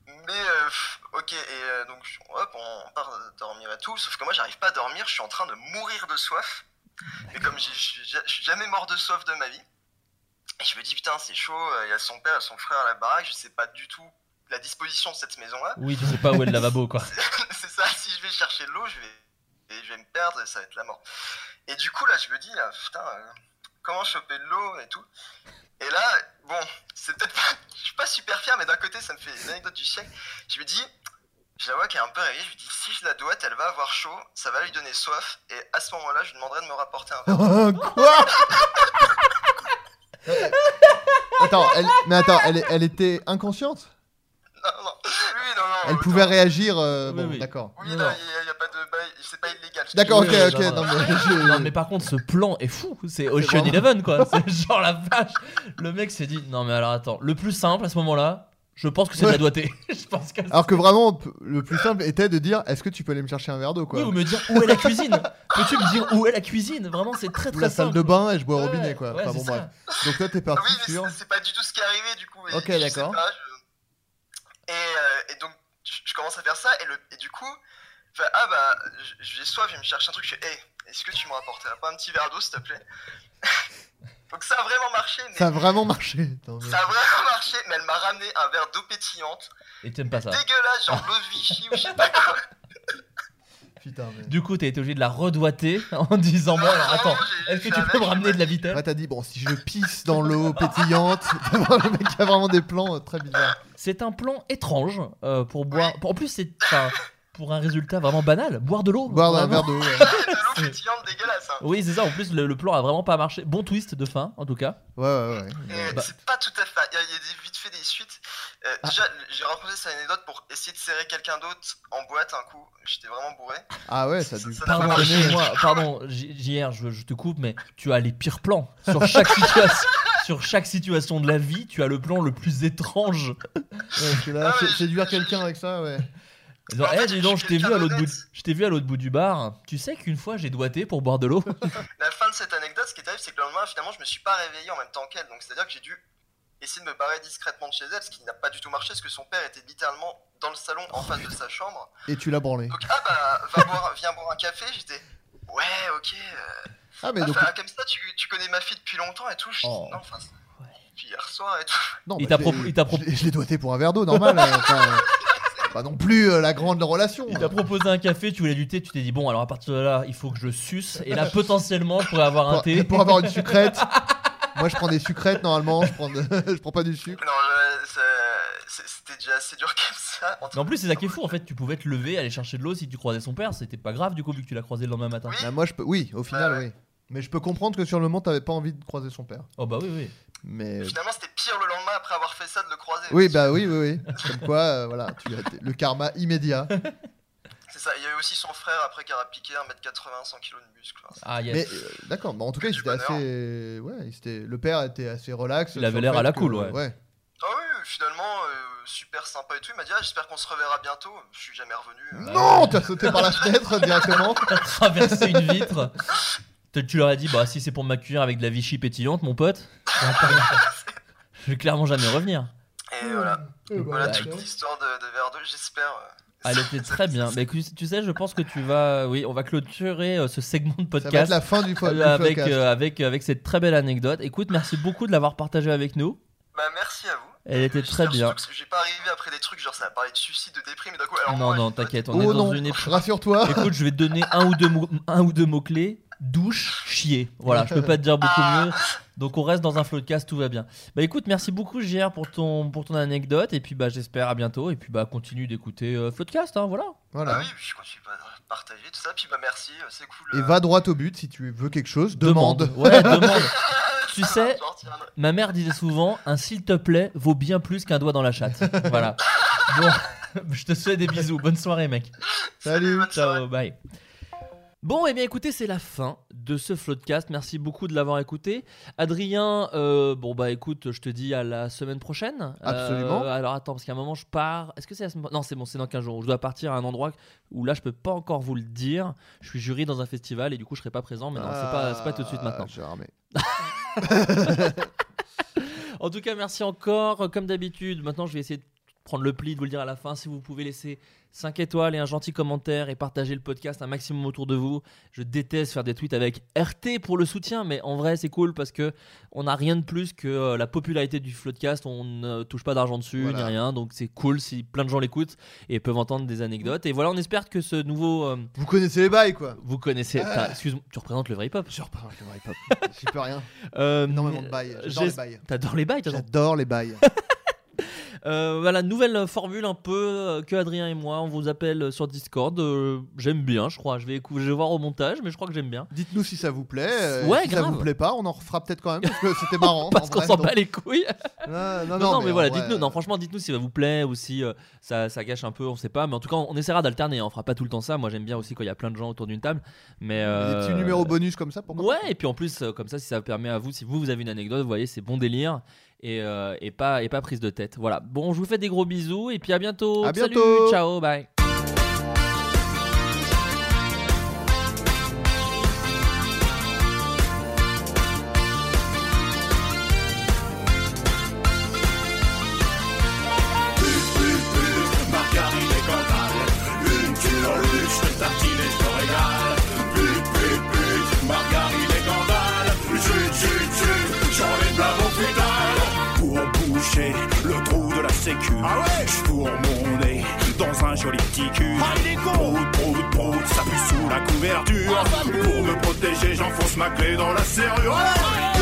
Mais euh, ok, et euh, donc hop, on part dormir et tout, sauf que moi j'arrive pas à dormir, je suis en train de mourir de soif. Mais comme je suis jamais mort de soif de ma vie, et je me dis putain c'est chaud, il y a son père et son frère à la baraque, je sais pas du tout la disposition de cette maison-là. Oui, tu sais pas où est le lavabo, quoi. <laughs> c'est ça, si je vais chercher de l'eau, je vais, et je vais me perdre et ça va être la mort. Et du coup là je me dis là, putain, euh, comment choper de l'eau et tout. Et là, bon, c'est peut-être pas, <laughs> je suis pas super fier, mais d'un côté ça me fait une anecdote du siècle. Je me dis, je la vois qui est un peu réveillée, je me dis si je la doite, elle va avoir chaud, ça va lui donner soif, et à ce moment-là je lui demanderai de me rapporter un verre. Quoi? <laughs> Attends, elle, mais attends, elle, elle était inconsciente? Non, non, oui, non, non. Elle pouvait réagir. euh, bon, oui. d'accord. Oui, non, il n'y a, pas de bail, c'est pas illégal. D'accord, ok, ok. Non, mais <laughs> je- Non, mais par contre, ce plan est fou. C'est Ocean vraiment- Eleven, quoi. C'est <laughs> genre la vache. Le mec s'est dit Non, mais alors attends, le plus simple à ce moment-là, je pense que c'est de la Ouais. <laughs> doigté. je pense que Alors que vraiment, p- le plus simple était de dire Est-ce que tu peux aller me chercher un verre d'eau, quoi Oui, ou me dire où est la cuisine? Peux-tu me dire où est la cuisine? Vraiment, c'est très très la salle simple. de bain et je bois au Ouais, robinet, quoi. ouais, Enfin, c'est bon, ça. bref. Donc toi, t'es Ah parti oui, mais sur. c'est- c'est pas du tout ce qui est arrivé du coup. Ok, je sais d'accord. pas, je- Et, euh, et donc je, commence à faire ça et, le, et du coup, ah bah j'ai soif, je vais me chercher un truc. Je fais, hey, est-ce que tu me rapporterais pas un petit verre d'eau s'il te plaît? <laughs> Donc ça a vraiment marché. Mais Ça a vraiment marché. Attends, mais- ça a vraiment marché, mais elle m'a ramené un verre d'eau pétillante, Et t'aimes pas ça. dégueulasse, genre l'eau de Vichy ou je sais pas quoi. Putain, mais. Du coup, t'as été obligé de la redoiter <laughs> en disant Bon, alors attends, est-ce que tu peux me ramener de la vitesse Ouais, t'as dit, bon, si je pisse dans l'eau pétillante, <laughs> le mec a vraiment des plans euh, très bizarres. C'est un plan étrange euh, pour boire. En plus, c'est enfin, pour un résultat vraiment banal, boire de l'eau. Boire un verre d'eau. l'eau pétillante <laughs> dégueulasse. Hein. Oui, c'est ça. En plus, le, le plan a vraiment pas marché. Bon twist de fin, en tout cas. Ouais, ouais, ouais. Et Bah. C'est pas tout à fait. Il y a, il y a des, vite fait des suites. Euh, Ah. Déjà, j'ai raconté cette anecdote pour essayer de serrer quelqu'un d'autre en boîte un coup. J'étais vraiment bourré. Ah ouais, ça a dû. Ça n'a pas Pardon, marché. excuse-moi, pardon, J- JR, je, je te coupe, mais tu as les pires plans. Sur chaque situation, <laughs> sur chaque situation de la vie, tu as le plan le plus étrange. Ouais, parce que là, Ah, mais sé- je- séduire quelqu'un avec ça, ouais. Genre, En fait, eh, dis donc, je t'ai vu à l'autre bout, d'honnête. je t'ai vu à l'autre bout du bar. Tu sais qu'une fois j'ai doigté pour boire de l'eau. <laughs> La fin de cette anecdote, ce qui est terrible, c'est que le lendemain, finalement, je me suis pas réveillé en même temps qu'elle. Donc, c'est-à-dire que j'ai dû essayer de me barrer discrètement de chez elle, ce qui n'a pas du tout marché, parce que son père était littéralement dans le salon en face de sa chambre. Et tu l'as branlé. Donc, ah bah, va boire, viens boire un café. J'étais, ouais, ok. euh, Ah, mais ah, donc. enfin, comme ça, tu, tu connais ma fille depuis longtemps et tout. Je Oh. non, enfin, puis hier soir et tout. Non, Il bah, t'a je l'ai- propo- il t'a propo- je l'ai- doigté pour un verre d'eau, normal. enfin, euh, <laughs> pas non plus euh, la grande relation. Il t'a proposé un café, tu voulais du thé, tu t'es dit bon alors à partir de là il faut que je suce et là potentiellement je pourrais avoir un Pour, thé. pour avoir une sucrète. Moi, je prends des sucrètes normalement. Je prends, de- <laughs> je prends pas du sucre. Non, je- c'est- c'est- c'était déjà assez dur comme ça. Mais en plus c'est ça qui est fou en fait, tu pouvais te lever, aller chercher de l'eau si tu croisais son père, c'était pas grave du coup vu que tu l'as croisé le lendemain matin. Bah, moi, je peux. Oui, au final, Bah, ouais. oui. Mais je peux comprendre que sur le moment, t'avais pas envie de croiser son père. Oh bah oui oui. Mais. Finalement, c'était pire le lendemain après avoir fait ça de le croiser. Oui, bah oui, oui, oui. <laughs> Comme quoi, euh, voilà, tu as le karma immédiat. C'est ça, il y a eu aussi son frère après qui a piqué 1m80, 100 kg de muscle. Ah Mais euh, d'accord, bah, en tout cas, il était assez. Ouais, il était- le père était assez relax. Il avait l'air à la que- cool, ouais. Ah oui, finalement, euh, super sympa et tout. Il m'a dit, ah, j'espère qu'on se reverra bientôt. Je suis jamais revenu. euh. Non, t'as sauté par la fenêtre directement. <laughs> T'as traversé une vitre. <laughs> Tu leur as dit bah si c'est pour m'accueillir avec de la Vichy pétillante mon pote. Je vais clairement jamais revenir. Et voilà, voilà Bah, toute l'histoire de, de Verre 2, j'espère. euh, Elle était <laughs> très bien. Mais écoute, tu sais, je pense que tu vas. Oui, on va clôturer euh, ce segment de podcast. va être la fin du fo- du avec, podcast. euh, avec, avec cette très belle anecdote. Écoute, merci beaucoup de l'avoir partagé avec nous. Bah, merci à vous. Elle était très bien. surtout que J'ai pas arrivé après des trucs genre ça a parlé de suicide, de déprime et d'un coup. Alors Non, moi, non, je- t'inquiète, on Oh est dans non, une époque. rassure-toi. Écoute, je vais te donner un ou deux mots, un ou deux mots clés. Douche, chier. Voilà, je peux pas te dire beaucoup Ah. mieux. Donc on reste dans un floodcast, tout va bien. Bah écoute, merci beaucoup JR pour ton pour ton anecdote et puis bah j'espère à bientôt et puis bah continue d'écouter euh, floodcast, hein, voilà. Voilà. Ah oui, je continue pas à partager tout ça. Puis bah merci, euh, c'est cool. Et euh. va droit au but si tu veux quelque chose. Demande. Ouais, demande. <laughs> tu sais, ma mère disait souvent un s'il te plaît vaut bien plus qu'un doigt dans la chatte. Voilà. <laughs> Bon, <laughs> je te souhaite des bisous. Bonne soirée, mec. Salut. Ciao, bye. Bon, et bien écoutez, c'est la fin de ce floodcast. Merci beaucoup de l'avoir écouté. Adrien, euh, bon bah écoute, je te dis à la semaine prochaine. Absolument. Euh, alors attends, parce qu'à un moment je pars. Est-ce que c'est la semaine Non, c'est bon, c'est dans 15 jours. Je dois partir à un endroit où là je peux pas encore vous le dire. Je suis jury dans un festival et du coup je serai pas présent. Mais non, c'est pas, pas tout de suite maintenant. Gérard, mais- <laughs> <laughs> En tout cas, merci encore. Comme d'habitude, maintenant je vais essayer de prendre le pli de vous le dire à la fin. Si vous pouvez laisser 5 étoiles et un gentil commentaire et partager le podcast un maximum autour de vous. Je déteste faire des tweets avec RT pour le soutien, mais en vrai c'est cool parce que on n'a rien de plus que euh, la popularité du podcast. On ne touche pas d'argent dessus Voilà. ni rien, donc c'est cool si plein de gens l'écoutent et peuvent entendre des anecdotes. Et voilà, on espère que ce nouveau. euh, Vous connaissez les bails quoi. vous connaissez. Ah. Excuse-moi, tu représentes le vrai hip-hop. Je représente le vrai hip-hop. <laughs> J'y peux rien. Euh, Énormément de bails. J'adore les bails. T'adores les bails, J'adore les bails. <laughs> Euh, voilà, nouvelle formule un peu euh, que Adrien et moi, on vous appelle sur Discord. Euh, j'aime bien, je crois. Je vais, je vais voir au montage, mais je crois que j'aime bien. Dites-nous si ça vous plaît. euh, Ouais, si ça grave. vous plaît pas, on en refera peut-être quand même parce que c'était marrant. <laughs> Parce qu'on s'en bat les couilles. <laughs> Non, non, non, non, mais, mais voilà, dites-nous. Non, franchement, dites-nous si ça vous plaît ou si euh, ça, ça gâche un peu, on sait pas. Mais en tout cas, on essaiera d'alterner. hein. On fera pas tout le temps ça. Moi, j'aime bien aussi quand il y a plein de gens autour d'une table. Mais Des euh, petits numéros bonus comme ça. Pourquoi Ouais, et puis en plus, euh, comme ça, si ça permet à vous, si vous, vous avez une anecdote, vous voyez, c'est bon délire et, euh, et, pas, et pas prise de tête. Voilà. Bon, je vous fais des gros bisous et puis à bientôt. À Salut, bientôt. ciao, bye. Je fourre mon nez dans un joli petit cul. Prout, prout, prout, ça pue sous la couverture. Pour me protéger, j'enfonce ma clé dans la serrure. Pute,